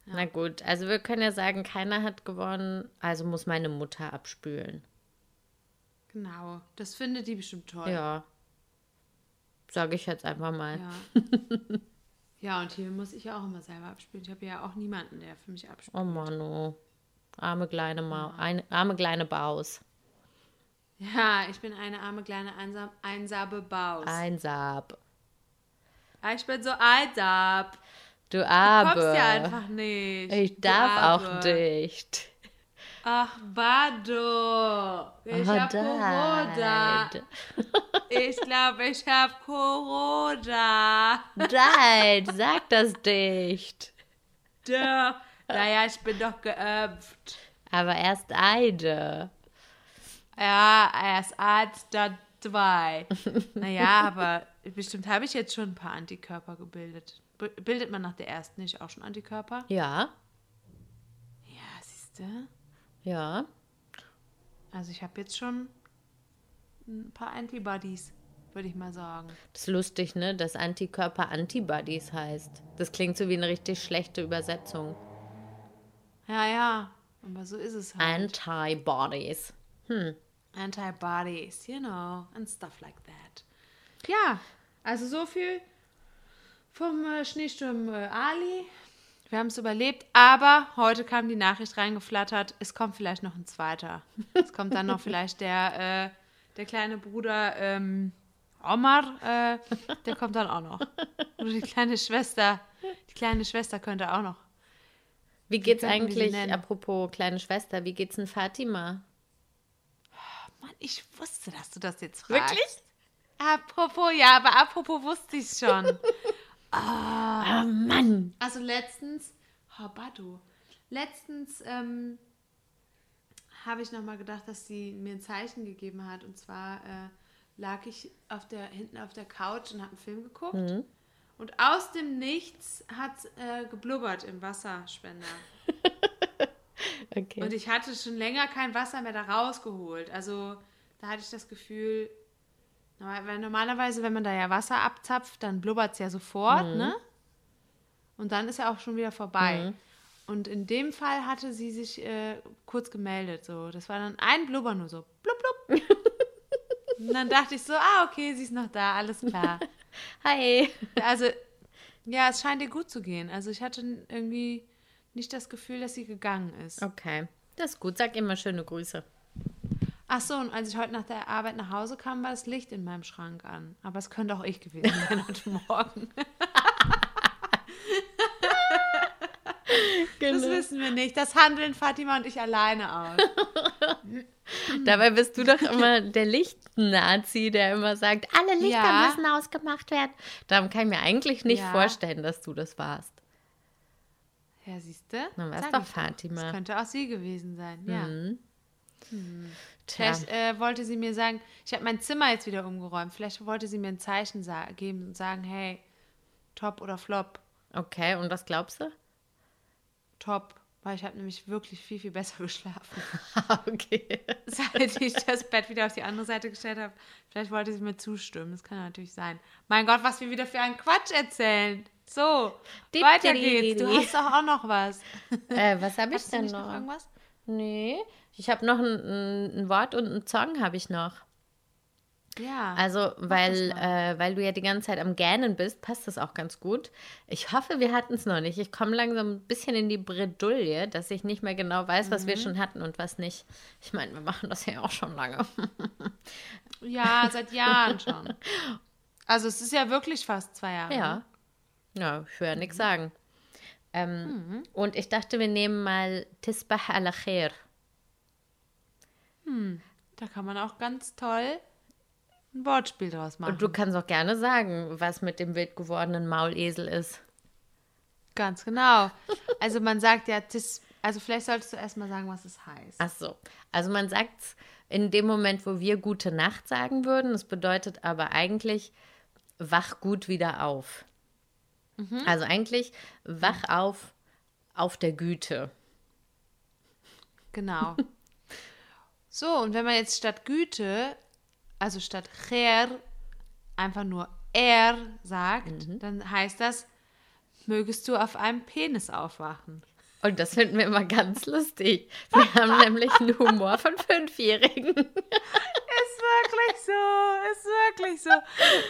Na gut, also wir können ja sagen, keiner hat gewonnen, also muss meine Mutter abspülen. Genau. Das findet die bestimmt toll. Ja. Sage ich jetzt einfach mal. Ja. [laughs] ja, und hier muss ich ja auch immer selber abspielen. Ich habe ja auch niemanden, der für mich abspielt. Oh Mann, oh. Arme kleine Ma eine, arme kleine Baus. Ja, ich bin eine arme, kleine, einsam, einsame Baus. Einsab. Ah, ich bin so einsam. Du Du Abe. kommst ja einfach nicht. Ich Du darf auch nicht. Ach, Bado. Ich Oh, hab Corona. Ich glaube, ich hab Corona. Dad, sag das dicht. Da. Naja, ich bin doch geimpft. Aber erst Eide. Ja, erst eins, dann zwei. Naja, [laughs] aber bestimmt habe ich jetzt schon ein paar Antikörper gebildet. Bildet man nach der ersten nicht auch schon Antikörper? Ja, Ja, siehst du? Ja. Also ich habe jetzt schon ein paar Antibodies, würde ich mal sagen. Das ist lustig, ne? Dass Antikörper Antibodies heißt. Das klingt so wie eine richtig schlechte Übersetzung. Ja, ja, aber so ist es halt. Antibodies. Antibodies, you know, and stuff like that. Ja, also so viel vom äh, Schneesturm äh, Ali. Wir haben es überlebt, aber heute kam die Nachricht reingeflattert, es kommt vielleicht noch ein zweiter. Es kommt dann noch [laughs] vielleicht der, äh, der kleine Bruder ähm, Omar, äh, der kommt dann auch noch. Oder die kleine Schwester, die kleine Schwester könnte auch noch. Wie geht's eigentlich, apropos kleine Schwester, wie geht's denn Fatima? Mann, ich wusste, dass du das jetzt fragst. Wirklich? Apropos, ja, aber apropos wusste ich schon. [laughs] Ah, Mann. Also letztens, oh, Badu, letztens ähm, habe ich nochmal gedacht, dass sie mir ein Zeichen gegeben hat. Und zwar äh, lag ich auf der, hinten auf der Couch und habe einen Film geguckt. Und aus dem Nichts hat äh, geblubbert im Wasserspender. [laughs] Okay. Und ich hatte schon länger kein Wasser mehr da rausgeholt. Also da hatte ich das Gefühl, weil normalerweise, wenn man da ja Wasser abzapft, dann blubbert es ja sofort, Mhm. ne? Und dann ist ja auch schon wieder vorbei. Und in dem Fall hatte sie sich äh, kurz gemeldet. So. Das war dann ein Blubber nur so. Blub, blub. [laughs] Und dann dachte ich so, ah, okay, sie ist noch da, alles klar. [laughs] Hi. Also, ja, es scheint ihr gut zu gehen. Also ich hatte irgendwie nicht das Gefühl, dass sie gegangen ist. Okay, das ist gut. Sag immer schöne Grüße. Ach so, und als ich heute nach der Arbeit nach Hause kam, war das Licht in meinem Schrank an. Aber es könnte auch ich gewesen sein [laughs] heute Morgen. [laughs] Das wissen wir nicht. Das handeln Fatima und ich alleine aus. [laughs] Dabei bist du doch immer der Licht-Nazi, der immer sagt, alle Lichter Ja. müssen ausgemacht werden. Darum kann ich mir eigentlich nicht Ja. vorstellen, dass du das warst. Ja, siehst du? Dann war's Sag doch Fatima. Das könnte auch sie gewesen sein, ja. Tja, Vielleicht äh, wollte sie mir sagen, ich habe mein Zimmer jetzt wieder umgeräumt. Vielleicht wollte sie mir ein Zeichen geben und sagen, hey, top oder flop. okay, und was glaubst du? Top. Weil ich habe nämlich wirklich viel, viel besser [laughs] geschlafen. [laughs] okay. [laughs] Seit ich das Bett wieder auf die andere Seite gestellt habe. Vielleicht wollte sie mir zustimmen. Das kann natürlich sein. Mein Gott, was wir wieder für einen Quatsch erzählen. So, Dip, weiter geht's. Du hast doch auch noch was. Äh, was habe ich Hast du denn noch noch? irgendwas? Nee, ich habe noch ein, ein, Wort und einen Song habe ich noch. Ja. Also, weil, äh, weil du ja die ganze Zeit am Gähnen bist, passt das auch ganz gut. Ich hoffe, wir hatten es noch nicht. Ich komme langsam ein bisschen in die Bredouille, dass ich nicht mehr genau weiß, was Mhm. wir schon hatten und was nicht. Ich meine, wir machen das ja auch schon lange. [laughs] ja, seit Jahren schon. Also es ist ja wirklich fast zwei Jahre. Ja. Ja, ich will ja Mhm. nichts sagen. Ähm, Und ich dachte, wir nehmen mal Tisbah al khair. Da kann man auch ganz toll ein Wortspiel draus machen. Und du kannst auch gerne sagen, was mit dem wild gewordenen Maulesel ist. Ganz genau. Also man sagt ja, das, also vielleicht solltest du erstmal sagen, was es heißt. Ach so. Also man sagt es in dem Moment, wo wir gute Nacht sagen würden. Das bedeutet aber eigentlich, wach gut wieder auf. Also eigentlich, wach auf auf der Güte. Genau. [laughs] so, und wenn man jetzt statt Güte, also statt Cher, einfach nur er sagt, dann heißt das, mögest du auf einem Penis aufwachen. Und das finden wir immer ganz lustig. Wir haben nämlich einen Humor von Fünfjährigen. [laughs] Wirklich so, ist wirklich so.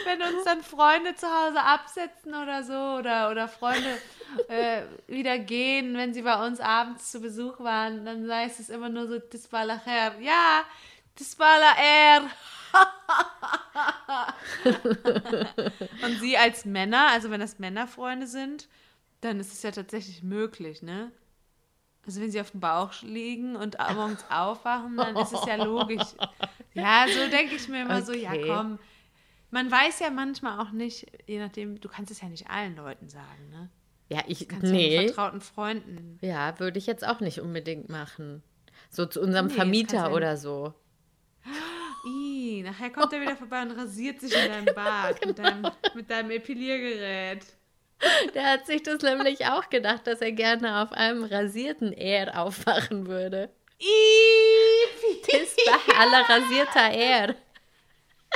Wenn uns dann Freunde zu Hause absetzen oder so oder, oder Freunde äh, wieder gehen, wenn sie bei uns abends zu Besuch waren, dann heißt es immer nur so, das war la her. Ja, das war er. [laughs] Und sie als Männer, also wenn das Männerfreunde sind, dann ist es ja tatsächlich möglich, ne? Also wenn sie auf dem Bauch liegen und morgens aufwachen, dann ist es ja logisch. Ja, so denke ich mir immer so, ja Okay. komm. Man weiß ja manchmal auch nicht, je nachdem, du kannst es ja nicht allen Leuten sagen, ne? Ja, ich, Kannst ja nur nee. vertrauten Freunden. Ja, würde ich jetzt auch nicht unbedingt machen. So zu unserem Nee, Vermieter ja oder so. Ih, nachher kommt er wieder vorbei und rasiert sich in deinem Bart mit, [laughs] deinem, mit deinem Epiliergerät. Der hat sich das nämlich auch gedacht, dass er gerne auf einem rasierten Er aufwachen würde. Ih, Tisbah aller rasierter Er.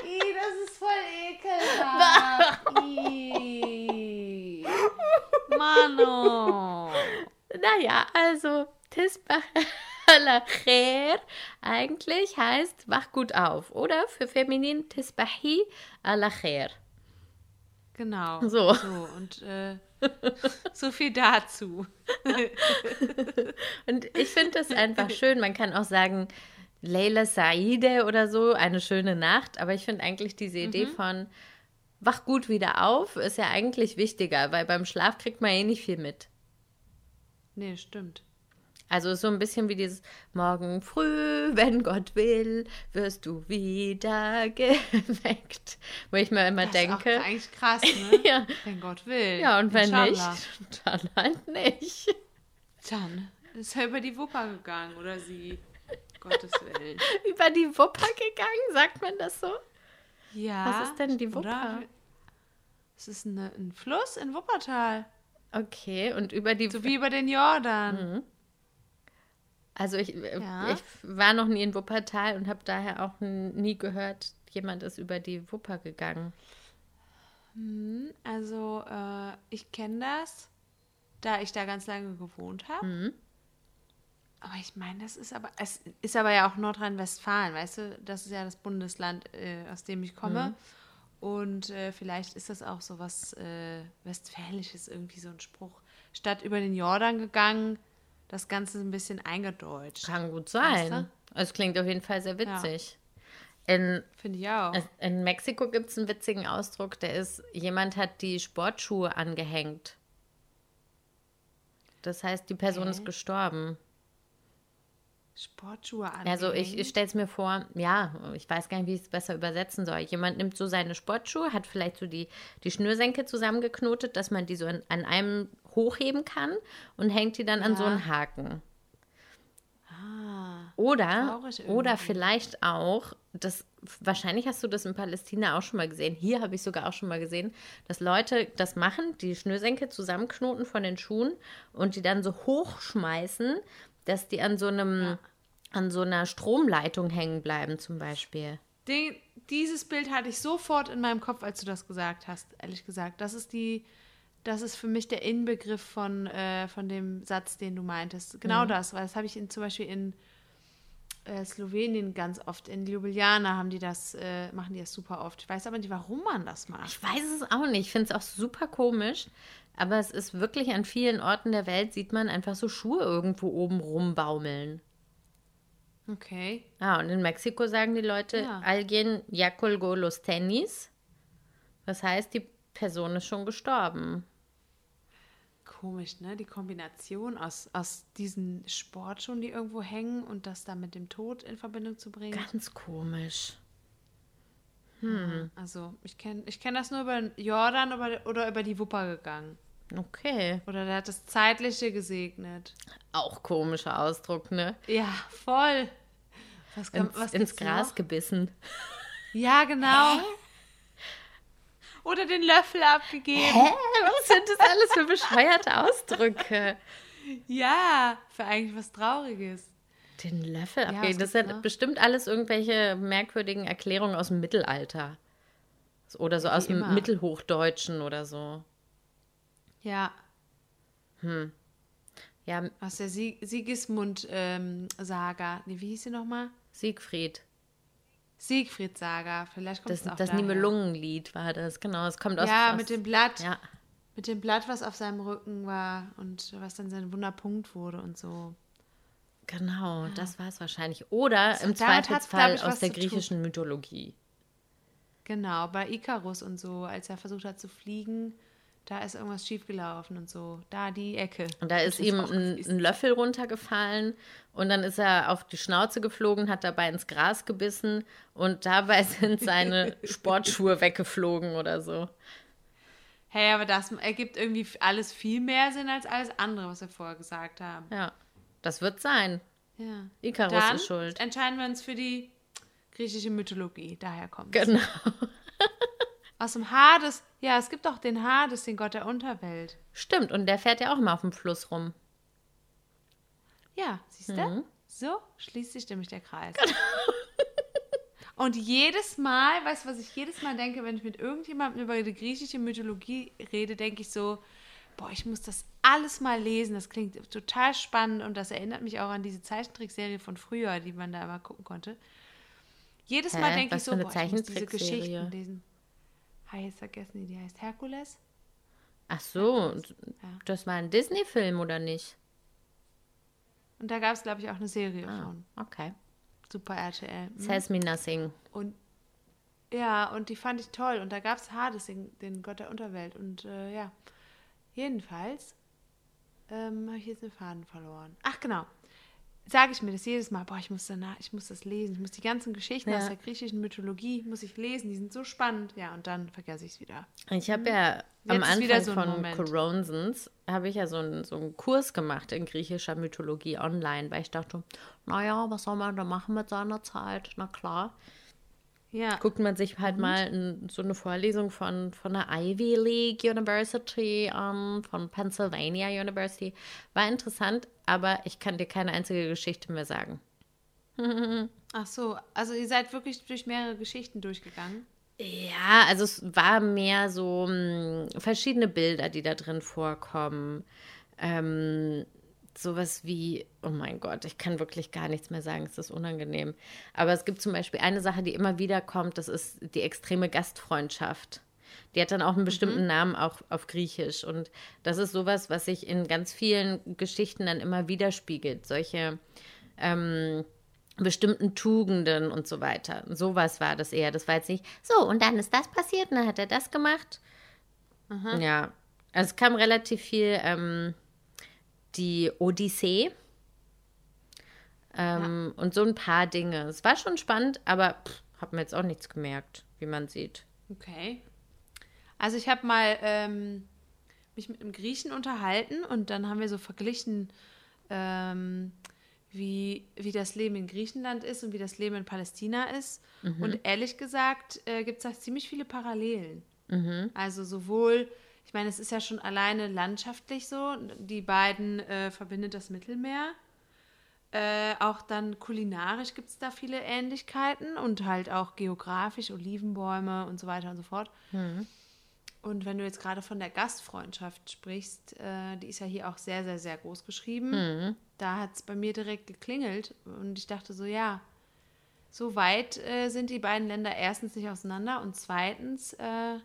Ih, das ist voll [laughs] ekelhaft. Ih. Mano. Naja, also Tisbah aller Khair eigentlich heißt wach gut auf. Oder für feminin Tisbahi aller Khair. Genau. So. So, und äh, so viel dazu. [laughs] Und ich finde das einfach schön. Man kann auch sagen, Leila Saide oder so, eine schöne Nacht. Aber ich finde eigentlich diese Idee von wach gut wieder auf ist ja eigentlich wichtiger, weil beim Schlaf kriegt man eh nicht viel mit. Nee, stimmt. Also so ein bisschen wie dieses Morgen früh, wenn Gott will, wirst du wieder geweckt. [laughs] Wo ich mir immer Das ist denke. auch eigentlich krass, [laughs] ne? Ja. Wenn Gott will. Ja, und wenn Inshallah. nicht, [laughs] dann halt nicht. Dann ist er über die Wupper gegangen oder sie. Gottes Willen. [laughs] Über die Wupper gegangen, sagt man das so? Ja. Was ist denn die Wupper? Es ist eine, ein Fluss in Wuppertal. Okay, und über die So wie über den Jordan. Also ich, äh, Ja. ich war noch nie in Wuppertal und habe daher auch nie gehört, jemand ist über die Wupper gegangen. Also, äh, ich kenne das, da ich da ganz lange gewohnt habe. Mhm. Aber ich meine, das ist aber, es ist aber ja auch Nordrhein-Westfalen, weißt du? Das ist ja das Bundesland, äh, aus dem ich komme. Und äh, vielleicht ist das auch so was äh, Westfälisches, irgendwie so ein Spruch. Statt über den Jordan gegangen, das Ganze ein bisschen eingedeutscht. Kann gut sein. Weißt Es klingt auf jeden Fall sehr witzig. In, Finde ich auch. in Mexiko gibt es einen witzigen Ausdruck, der ist, jemand hat die Sportschuhe angehängt. Das heißt, die Person Hä? ist gestorben. Sportschuhe an. Also ich, ich stelle es mir vor, ja, ich weiß gar nicht, wie ich es besser übersetzen soll. Jemand nimmt so seine Sportschuhe, hat vielleicht so die, die Schnürsenkel zusammengeknotet, dass man die so in, an einem hochheben kann und hängt die dann an so Ja. einen Haken. Ah, Oder, oder vielleicht auch, das, wahrscheinlich hast du das in Palästina auch schon mal gesehen, hier habe ich sogar auch schon mal gesehen, dass Leute das machen, die Schnürsenkel zusammenknoten von den Schuhen und die dann so hochschmeißen, dass die an so einem, an so einer Stromleitung hängen bleiben zum Beispiel. Den, dieses Bild hatte ich sofort in meinem Kopf, als du das gesagt hast, ehrlich gesagt. Das ist die, das ist für mich der Inbegriff von, äh, von dem Satz, den du meintest. Genau das, weil das habe ich in, zum Beispiel in äh, Slowenien ganz oft. In Ljubljana haben die das, äh, machen die das super oft. Ich weiß aber nicht, warum man das macht. Ich weiß es auch nicht, ich finde es auch super komisch, aber es ist wirklich an vielen Orten der Welt sieht man einfach so Schuhe irgendwo oben rumbaumeln. Okay. Ah, und in Mexiko sagen die Leute, Ja. alguien ya colgó los tenis. Das heißt, die Person ist schon gestorben. Komisch, ne? Die Kombination aus, aus diesen Sportschuhen, die irgendwo hängen und das dann mit dem Tod in Verbindung zu bringen. Ganz komisch. Also, ich kenne ich kenn das nur über Jordan oder, oder über die Wupper gegangen. Okay. Oder der hat das Zeitliche gesegnet. Auch komischer Ausdruck, ne? Ja, voll. Was kann, Ins, was ins Gras noch? gebissen. Ja, genau. Oder den Löffel abgegeben. Hä? Was sind das alles für bescheuerte Ausdrücke? Ja, für eigentlich was Trauriges. Den Löffel was abgeben. das sind noch? bestimmt alles irgendwelche merkwürdigen Erklärungen aus dem Mittelalter. Oder so Wie aus dem. Mittelhochdeutschen oder so. Ja, Ja, aus der Sie Sigismund-Saga. nee, wie hieß sie nochmal? Siegfried. Siegfried-Saga. Vielleicht kommt Das, es auch das daher. Nibelungenlied war das, genau. Es kommt aus. Ja, aus, mit dem Blatt. Ja, Mit dem Blatt, was auf seinem Rücken war und was dann sein Wunderpunkt wurde und so. genau, das war es wahrscheinlich. Oder im damit hat's, Zweifelsfall aus der zu tun. griechischen Mythologie. Genau, bei Icarus und so, als er versucht hat zu fliegen, da ist irgendwas schiefgelaufen und so. Da die Ecke. Und da ist ihm ein, ein Löffel runtergefallen und dann ist er auf die Schnauze geflogen, hat dabei ins Gras gebissen und dabei [laughs] sind seine Sportschuhe weggeflogen oder so. Hey, aber das ergibt irgendwie alles viel mehr Sinn als alles andere, was wir vorher gesagt haben. Ja, das wird sein. Ja. Icarus Dann ist schuld. entscheiden wir uns für die griechische Mythologie. Daher kommt Genau. Aus dem Hades. Ja, es gibt auch den Hades, den Gott der Unterwelt. Stimmt, und der fährt ja auch mal auf dem Fluss rum. Ja, siehst du? Mhm. So schließt sich nämlich der Kreis. Genau. [laughs] Und jedes Mal, weißt du, was ich jedes Mal denke, wenn ich mit irgendjemandem über die griechische Mythologie rede, denke ich so, boah, ich muss das alles mal lesen. Das klingt total spannend und das erinnert mich auch an diese Zeichentrickserie von früher, die man da immer gucken konnte. Jedes Hä? Mal denke Was ich so, boah, ich muss diese? Geschichten lesen. Jetzt vergessen die, die heißt Herkules. Ach so, das war ein Disney-Film oder nicht? Und da gab es, glaube ich, auch eine Serie Ah, von. okay. Super RTL. Mhm. Says me nothing. Und ja, und die fand ich toll. Und da gab es Hades, den, den Gott der Unterwelt. Und äh, ja, jedenfalls ähm, habe ich jetzt den Faden verloren. Ach genau. Sage ich mir das jedes Mal, boah, ich muss danach, ich muss das lesen. Ich muss die ganzen Geschichten Ja. aus der griechischen Mythologie, muss ich lesen. Die sind so spannend. Ja, und dann vergesse ich es wieder. Ich habe ja am Mhm. Jetzt ist wieder Anfang so von Moment. Coronsons habe ich ja so einen, so einen Kurs gemacht in griechischer Mythologie online, weil ich dachte, naja, was soll man da machen mit seiner Zeit? Na klar. Ja, Guckt man sich halt mal in, so eine Vorlesung von, von der Ivy League University an, von Pennsylvania University. War interessant, aber ich kann dir keine einzige Geschichte mehr sagen. [laughs] Ach so, also ihr seid wirklich durch mehrere Geschichten durchgegangen. Ja, also es war mehr so mh, verschiedene Bilder, die da drin vorkommen. Ähm, sowas wie, oh mein Gott, ich kann wirklich gar nichts mehr sagen, es ist unangenehm. Aber es gibt zum Beispiel eine Sache, die immer wieder kommt, das ist die extreme Gastfreundschaft. Die hat dann auch einen bestimmten Namen auch auf Griechisch. Und das ist sowas, was sich in ganz vielen Geschichten dann immer widerspiegelt. Solche ähm, bestimmten Tugenden und so weiter. Sowas war das eher. Das war jetzt nicht, so, und dann ist das passiert und dann hat er das gemacht. Ja, also es kam relativ viel ähm, die Odyssee ähm, und so ein paar Dinge. Es war schon spannend, aber habe mir jetzt auch nichts gemerkt, wie man sieht. Okay. Also ich habe mal ähm, mich mit einem Griechen unterhalten und dann haben wir so verglichen, ähm, wie, wie das Leben in Griechenland ist und wie das Leben in Palästina ist. Und ehrlich gesagt äh, gibt es da ziemlich viele Parallelen. Also sowohl, meine, es ist ja schon alleine landschaftlich so, die beiden äh, verbindet das Mittelmeer. Äh, auch dann kulinarisch gibt es da viele Ähnlichkeiten und halt auch geografisch, Olivenbäume und so weiter und so fort. Und wenn du jetzt gerade von der Gastfreundschaft sprichst, äh, die ist ja hier auch sehr, sehr, sehr groß geschrieben. Da hat es bei mir direkt geklingelt und ich dachte so, ja, so weit äh, sind die beiden Länder erstens nicht auseinander und zweitens äh,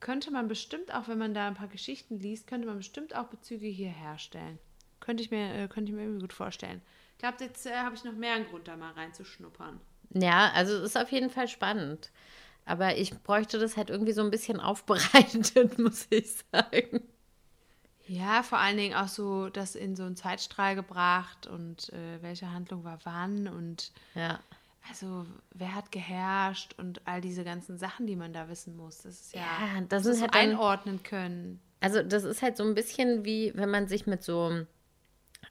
könnte man bestimmt auch, wenn man da ein paar Geschichten liest, könnte man bestimmt auch Bezüge hier herstellen. Könnte ich mir, äh, könnte ich mir irgendwie gut vorstellen. Ich glaube, jetzt äh, habe ich noch mehr einen Grund, da mal reinzuschnuppern. Ja, also es ist auf jeden Fall spannend. Aber ich bräuchte das halt irgendwie so ein bisschen [laughs] aufbereitet, muss ich sagen. Ja, vor allen Dingen auch so das in so einen Zeitstrahl gebracht und äh, welche Handlung war wann und Ja. Also wer hat geherrscht und all diese ganzen Sachen, die man da wissen muss. Das ist ja, Ja, das ist halt einordnen können. Also das ist halt so ein bisschen wie, wenn man sich mit so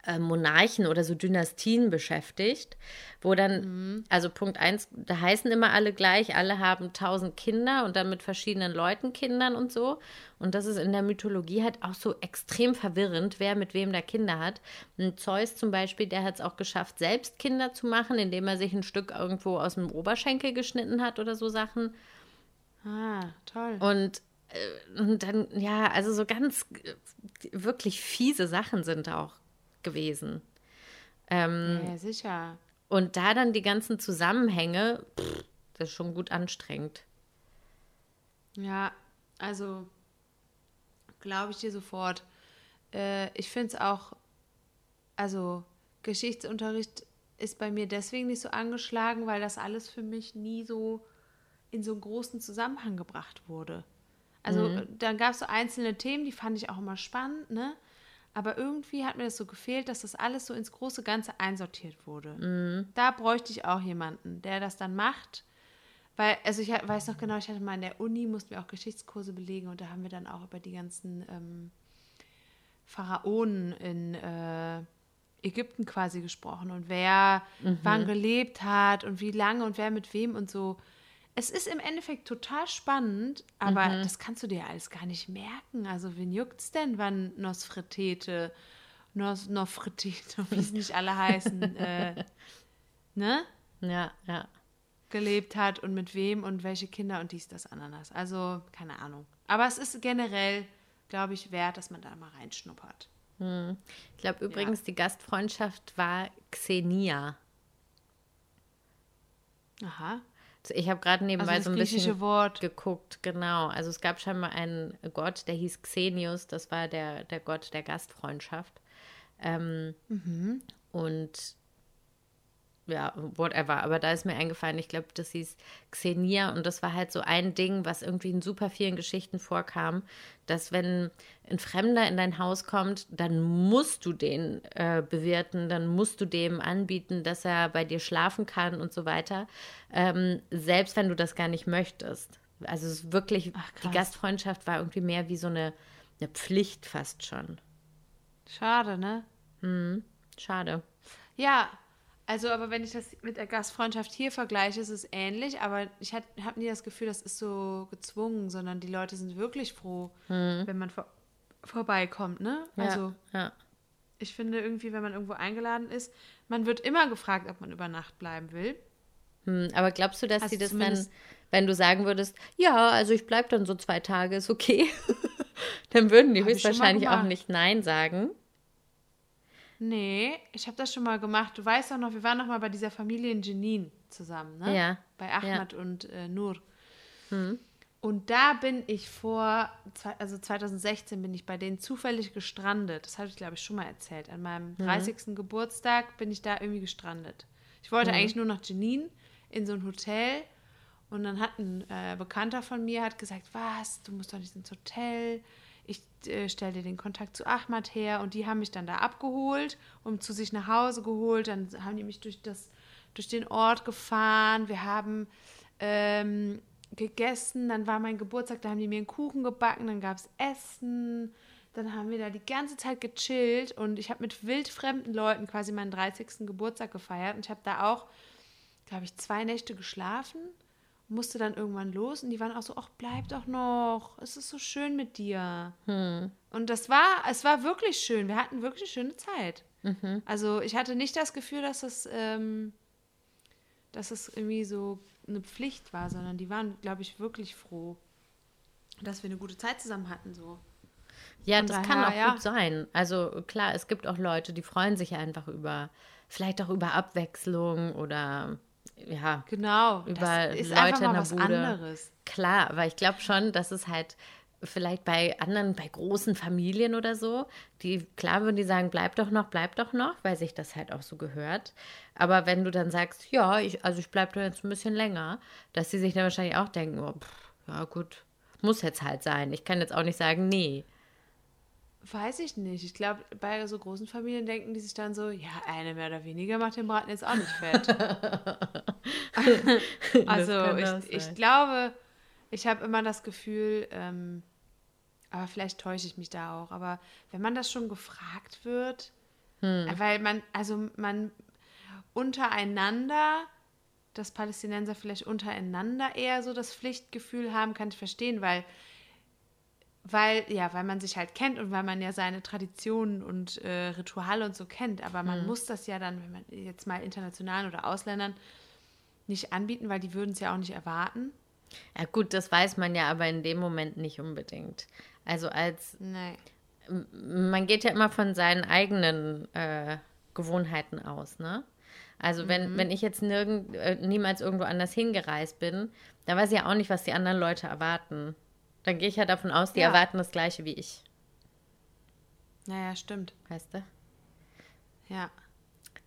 äh, Monarchen oder so Dynastien beschäftigt, wo dann, also Punkt eins, da heißen immer alle gleich, alle haben tausend Kinder und dann mit verschiedenen Leuten Kindern und so. Und das ist in der Mythologie halt auch so extrem verwirrend, wer mit wem da Kinder hat. Und Zeus zum Beispiel, der hat es auch geschafft, selbst Kinder zu machen, indem er sich ein Stück irgendwo aus dem Oberschenkel geschnitten hat oder so Sachen. Ah, toll. Und, äh, und dann, ja, also so ganz äh, wirklich fiese Sachen sind auch gewesen. Ähm, ja, sicher. Und da dann die ganzen Zusammenhänge, pff, das ist schon gut anstrengend. Ja, also glaube ich dir sofort. Äh, ich finde es auch, also Geschichtsunterricht ist bei mir deswegen nicht so angeschlagen, weil das alles für mich nie so in so einen großen Zusammenhang gebracht wurde. Also äh, dann gab es so einzelne Themen, die fand ich auch immer spannend, ne? Aber irgendwie hat mir das so gefehlt, dass das alles so ins große Ganze einsortiert wurde. Da bräuchte ich auch jemanden, der das dann macht. Weil, also ich weiß noch genau, ich hatte mal in der Uni, mussten wir auch Geschichtskurse belegen und da haben wir dann auch über die ganzen ähm, Pharaonen in äh, Ägypten quasi gesprochen und wer wann gelebt hat und wie lange und wer mit wem und so. Es ist im Endeffekt total spannend, aber das kannst du dir alles gar nicht merken. Also, wen juckt's denn, wann Nosfretete, Nos, Nofretete, [laughs] wie es nicht alle heißen, [laughs] äh, ne? Ja, ja. gelebt hat und mit wem und welche Kinder und dies, das, Ananas. Also, keine Ahnung. Aber es ist generell, glaube ich, wert, dass man da mal reinschnuppert. Ich glaube übrigens, die Gastfreundschaft war Xenia. Aha. Also Ich habe gerade nebenbei Also so ein bisschen Wort. geguckt, genau. Also es gab scheinbar einen Gott, der hieß Xenius, das war der, der Gott der Gastfreundschaft. Ähm, Mhm. Und ja, whatever. Aber da ist mir eingefallen, ich glaube, das hieß Xenia und das war halt so ein Ding, was irgendwie in super vielen Geschichten vorkam, dass wenn ein Fremder in dein Haus kommt, dann musst du den äh, bewirten, dann musst du dem anbieten, dass er bei dir schlafen kann und so weiter, ähm, selbst wenn du das gar nicht möchtest. Also es ist wirklich, Ach, die. Gastfreundschaft war irgendwie mehr wie so eine, eine Pflicht fast schon. Schade, ne? Schade. Ja, also aber wenn ich das mit der Gastfreundschaft hier vergleiche, ist es ähnlich, aber ich habe nie das Gefühl, das ist so gezwungen, sondern die Leute sind wirklich froh, wenn man vor vorbeikommt, ne? Ja, Also ja. Ich finde irgendwie, wenn man irgendwo eingeladen ist, man wird immer gefragt, ob man über Nacht bleiben will. Hm, aber glaubst du, dass Also die das dann, wenn du sagen würdest, ja, also ich bleib dann so zwei Tage, ist okay, [laughs] dann würden die höchstwahrscheinlich auch nicht Nein sagen. Nee, ich habe das schon mal gemacht. Du weißt doch noch, wir waren noch mal bei dieser Familie in Jenin zusammen, ne? Ja, Bei Ahmad und äh, Nur. Und da bin ich vor, also 2016 bin ich bei denen zufällig gestrandet. Das habe ich, glaube ich, schon mal erzählt. An meinem 30. Geburtstag bin ich da irgendwie gestrandet. Ich wollte eigentlich nur nach Jenin in so ein Hotel. Und dann hat ein äh, Bekannter von mir hat gesagt, was, du musst doch nicht ins Hotel. Ich äh, stelle den Kontakt zu Ahmad her. Und die haben mich dann da abgeholt und zu sich nach Hause geholt. Dann haben die mich durch, das, durch den Ort gefahren. Wir haben ähm, gegessen. Dann war mein Geburtstag, da haben die mir einen Kuchen gebacken. Dann gab es Essen. Dann haben wir da die ganze Zeit gechillt. Und ich habe mit wildfremden Leuten quasi meinen 30. Geburtstag gefeiert. Und ich habe da auch glaube ich, zwei Nächte geschlafen, musste dann irgendwann los und die waren auch so, ach, bleib doch noch, es ist so schön mit dir. Und das war, es war wirklich schön, wir hatten wirklich eine schöne Zeit. Also ich hatte nicht das Gefühl, dass es, ähm, dass es irgendwie so eine Pflicht war, sondern die waren, glaube ich, wirklich froh, dass wir eine gute Zeit zusammen hatten, so. Ja, Von das daher, kann auch ja. gut sein. Also klar, es gibt auch Leute, die freuen sich einfach über, vielleicht auch über Abwechslung oder ja, Genau, Über das ist Leute einfach in der was Bude. anderes. Klar, aber ich glaube schon, dass es halt vielleicht bei anderen, bei großen Familien oder so, die, klar würden die sagen, bleib doch noch, bleib doch noch, weil sich das halt auch so gehört. Aber wenn du dann sagst, ja, ich, also ich bleib da jetzt ein bisschen länger, dass die sich dann wahrscheinlich auch denken, oh, pff, ja gut, muss jetzt halt sein. Ich kann jetzt auch nicht sagen, nee. Weiß ich nicht. Ich glaube, bei so großen Familien denken die sich dann so, ja, eine mehr oder weniger macht den Braten jetzt auch nicht fett. [laughs] also ich, ich glaube, ich habe immer das Gefühl, ähm, aber vielleicht täusche ich mich da auch, aber wenn man das schon gefragt wird, Hm. weil man, also man untereinander, dass Palästinenser vielleicht untereinander eher so das Pflichtgefühl haben, kann ich verstehen, weil weil, ja, weil man sich halt kennt und weil man ja seine Traditionen und äh, Rituale und so kennt. Aber man muss das ja dann, wenn man jetzt mal internationalen oder Ausländern nicht anbieten, weil die würden es ja auch nicht erwarten. Ja gut, das weiß man ja aber in dem Moment nicht unbedingt. Also als Nee. man geht ja immer von seinen eigenen äh, Gewohnheiten aus, ne? Also wenn, wenn ich jetzt nirgend, äh, niemals irgendwo anders hingereist bin, dann weiß ich ja auch nicht, was die anderen Leute erwarten. Dann gehe ich ja davon aus, die Ja. erwarten das gleiche wie ich, Naja, stimmt. weißt du? Ja.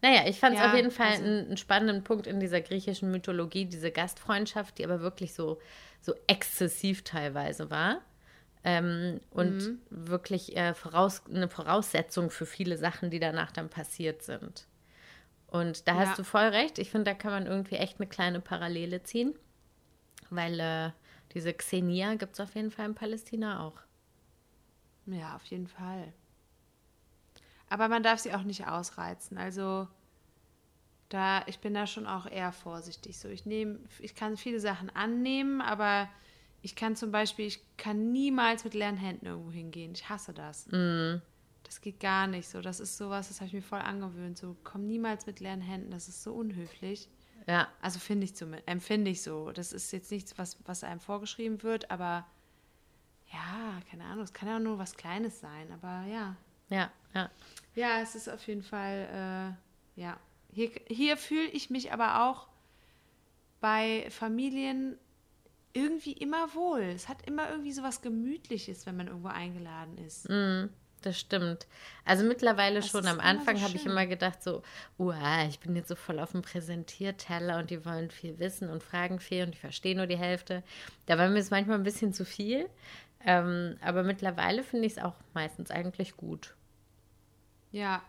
Naja, ich fand es Ja, auf jeden Fall also- einen, einen spannenden Punkt in dieser griechischen Mythologie, diese Gastfreundschaft, die aber wirklich so, so exzessiv teilweise war. Ähm, und Mhm. wirklich äh, voraus, eine Voraussetzung für viele Sachen, die danach dann passiert sind. Und da Ja. hast du voll recht. Ich finde, da kann man irgendwie echt eine kleine Parallele ziehen. Weil äh, diese Xenia gibt es auf jeden Fall in Palästina auch. Ja, auf jeden Fall. Aber man darf sie auch nicht ausreizen. Also da, ich bin da schon auch eher vorsichtig. So, ich nehme, ich kann viele Sachen annehmen, aber ich kann zum Beispiel, ich kann niemals mit leeren Händen irgendwo hingehen. Ich hasse das. Das geht gar nicht so. Das ist sowas, das habe ich mir voll angewöhnt. So, komm niemals mit leeren Händen. Das ist so unhöflich. Ja, Also finde ich zumindest, empfinde ich so. Das ist jetzt nichts, was, was einem vorgeschrieben wird, aber ja, keine Ahnung, es kann ja auch nur was Kleines sein, aber ja. ja, ja. Ja, es ist auf jeden Fall, äh, ja. Hier, hier fühle ich mich aber auch bei Familien irgendwie immer wohl. Es hat immer irgendwie so was Gemütliches, wenn man irgendwo eingeladen ist. Das stimmt. Also mittlerweile Das schon. Am Anfang so habe ich immer gedacht, so, uah, ich bin jetzt so voll auf dem Präsentierteller und die wollen viel wissen und fragen viel und ich verstehe nur die Hälfte. Da war mir es manchmal ein bisschen zu viel. Ähm, aber mittlerweile finde ich es auch meistens eigentlich gut. Ja,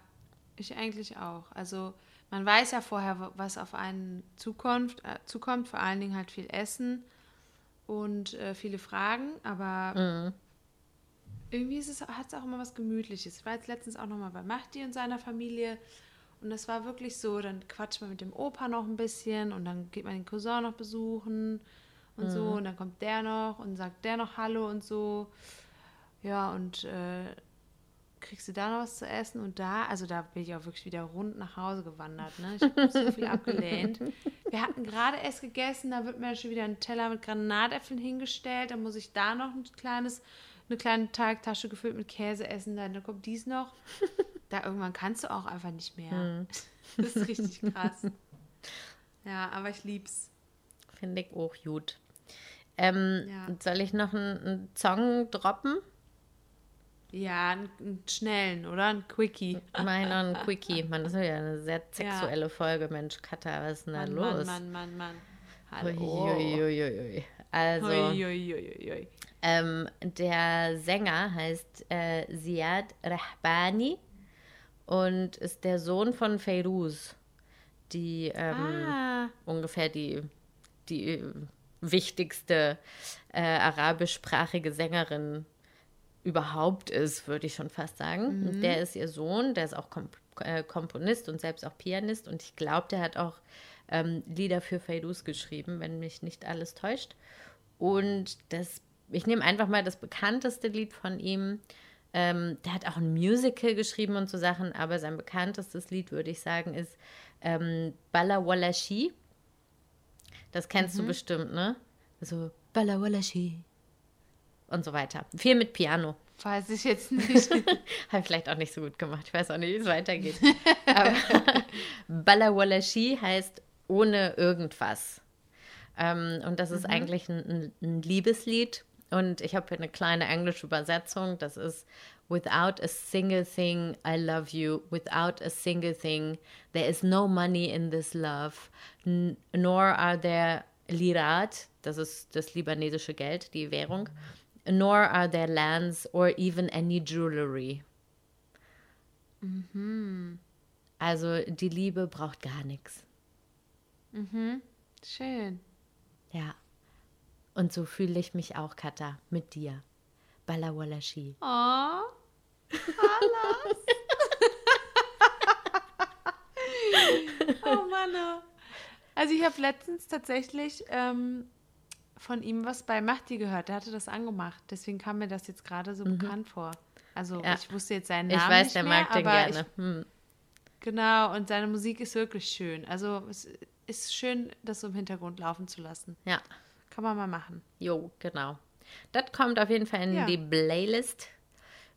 ich eigentlich auch. Also man weiß ja vorher, wa- was auf einen zukommt, äh, zukommt vor allen Dingen halt viel Essen und äh, viele Fragen, aber irgendwie es, hat es auch immer was Gemütliches. Ich war jetzt letztens auch nochmal bei Mahdi und seiner Familie und das war wirklich so, dann quatscht man mit dem Opa noch ein bisschen und dann geht man den Cousin noch besuchen und so und dann kommt der noch und sagt der noch Hallo und so. Ja, und äh, kriegst du da noch was zu essen und da, also da bin ich auch wirklich wieder rund nach Hause gewandert. Ne? Ich habe so viel abgelehnt. Wir hatten gerade erst gegessen, da wird mir schon wieder ein Teller mit Granatäpfeln hingestellt. Dann muss ich da noch ein kleines, eine kleine Teigtasche gefüllt mit Käse essen. Dann kommt dies noch. [laughs] Da irgendwann kannst du auch einfach nicht mehr. [laughs] Das ist richtig krass. [laughs] Ja, aber ich lieb's. Finde ich auch gut. Ähm, Ja. Soll ich noch einen, einen Song droppen? Ja, einen, schnellen, oder? Ein Quickie. Mach noch einen Quickie. Man, das ist ja eine sehr sexuelle Folge. Mensch, Katha, was ist denn da Mann, los? Mann, Mann, Mann, Mann. Hallo. Uiuiuiui. Also, Uiuiuiui. ähm, der Sänger heißt äh, Ziad Rahbani und ist der Sohn von Feiruz, die ähm, Ah, ungefähr die, die äh, wichtigste äh, arabischsprachige Sängerin überhaupt ist, würde ich schon fast sagen. Und Der ist ihr Sohn, der ist auch Komp äh, Komponist und selbst auch Pianist und ich glaube, der hat auch ähm, Lieder für Fairuz geschrieben, wenn mich nicht alles täuscht. Und das, ich nehme einfach mal das bekannteste Lied von ihm. Ähm, der hat auch ein Musical geschrieben und so Sachen, aber sein bekanntestes Lied, würde ich sagen, ist ähm, Bala Walashi. Das kennst du bestimmt, ne? So Bala Walashi. Und so weiter. Viel mit Piano. weiß ich jetzt [laughs] nicht. Habe ich vielleicht auch nicht so gut gemacht. Ich weiß auch nicht, wie es weitergeht. Aber [laughs] Bala Walashi heißt ohne irgendwas. Ähm, und das ist eigentlich ein, ein, Liebeslied. Und ich habe hier eine kleine englische Übersetzung. Das ist Without a single thing, I love you. Without a single thing, there is no money in this love. N nor are there lirat, das ist das libanesische Geld, die Währung. Nor are there lands or even any jewelry. Also die Liebe braucht gar nichts. Schön. Ja. Und so fühle ich mich auch, Katha, mit dir. Balawalashi. Oh. Alles. [laughs] oh Mann. oh. Also ich habe letztens tatsächlich ähm, von ihm was bei Mahdi gehört. Der hatte das angemacht. Deswegen kam mir das jetzt gerade so bekannt vor. Also Ja. ich wusste jetzt seinen Ich Namen weiß, nicht der mehr, mag den gerne. Hm. Ich, genau, und seine Musik ist wirklich schön. Also es ist schön, das so im Hintergrund laufen zu lassen. Ja, Kann man mal machen. jo, genau. Das kommt auf jeden Fall in Ja. die Playlist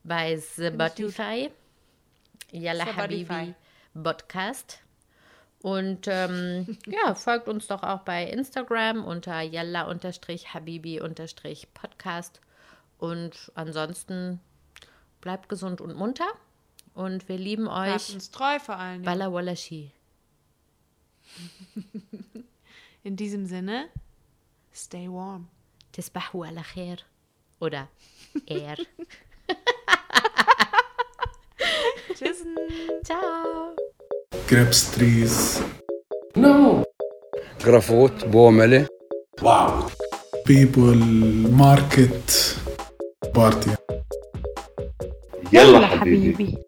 bei Spotify. Yalla Spotify. Habibi Podcast. Und ähm, [laughs] ja, folgt uns doch auch bei Instagram unter yalla-habibi-podcast. Und ansonsten bleibt gesund und munter. Und wir lieben Bleibt euch. uns treu vor allen Dingen. Balla Wallashi. In diesem Sinne, stay warm. Tisbahu ala khair. Oder er. Tschüss. Ciao. grapes trees, No. جرافوت بومله Wow. people, market, party. يلا حبيبي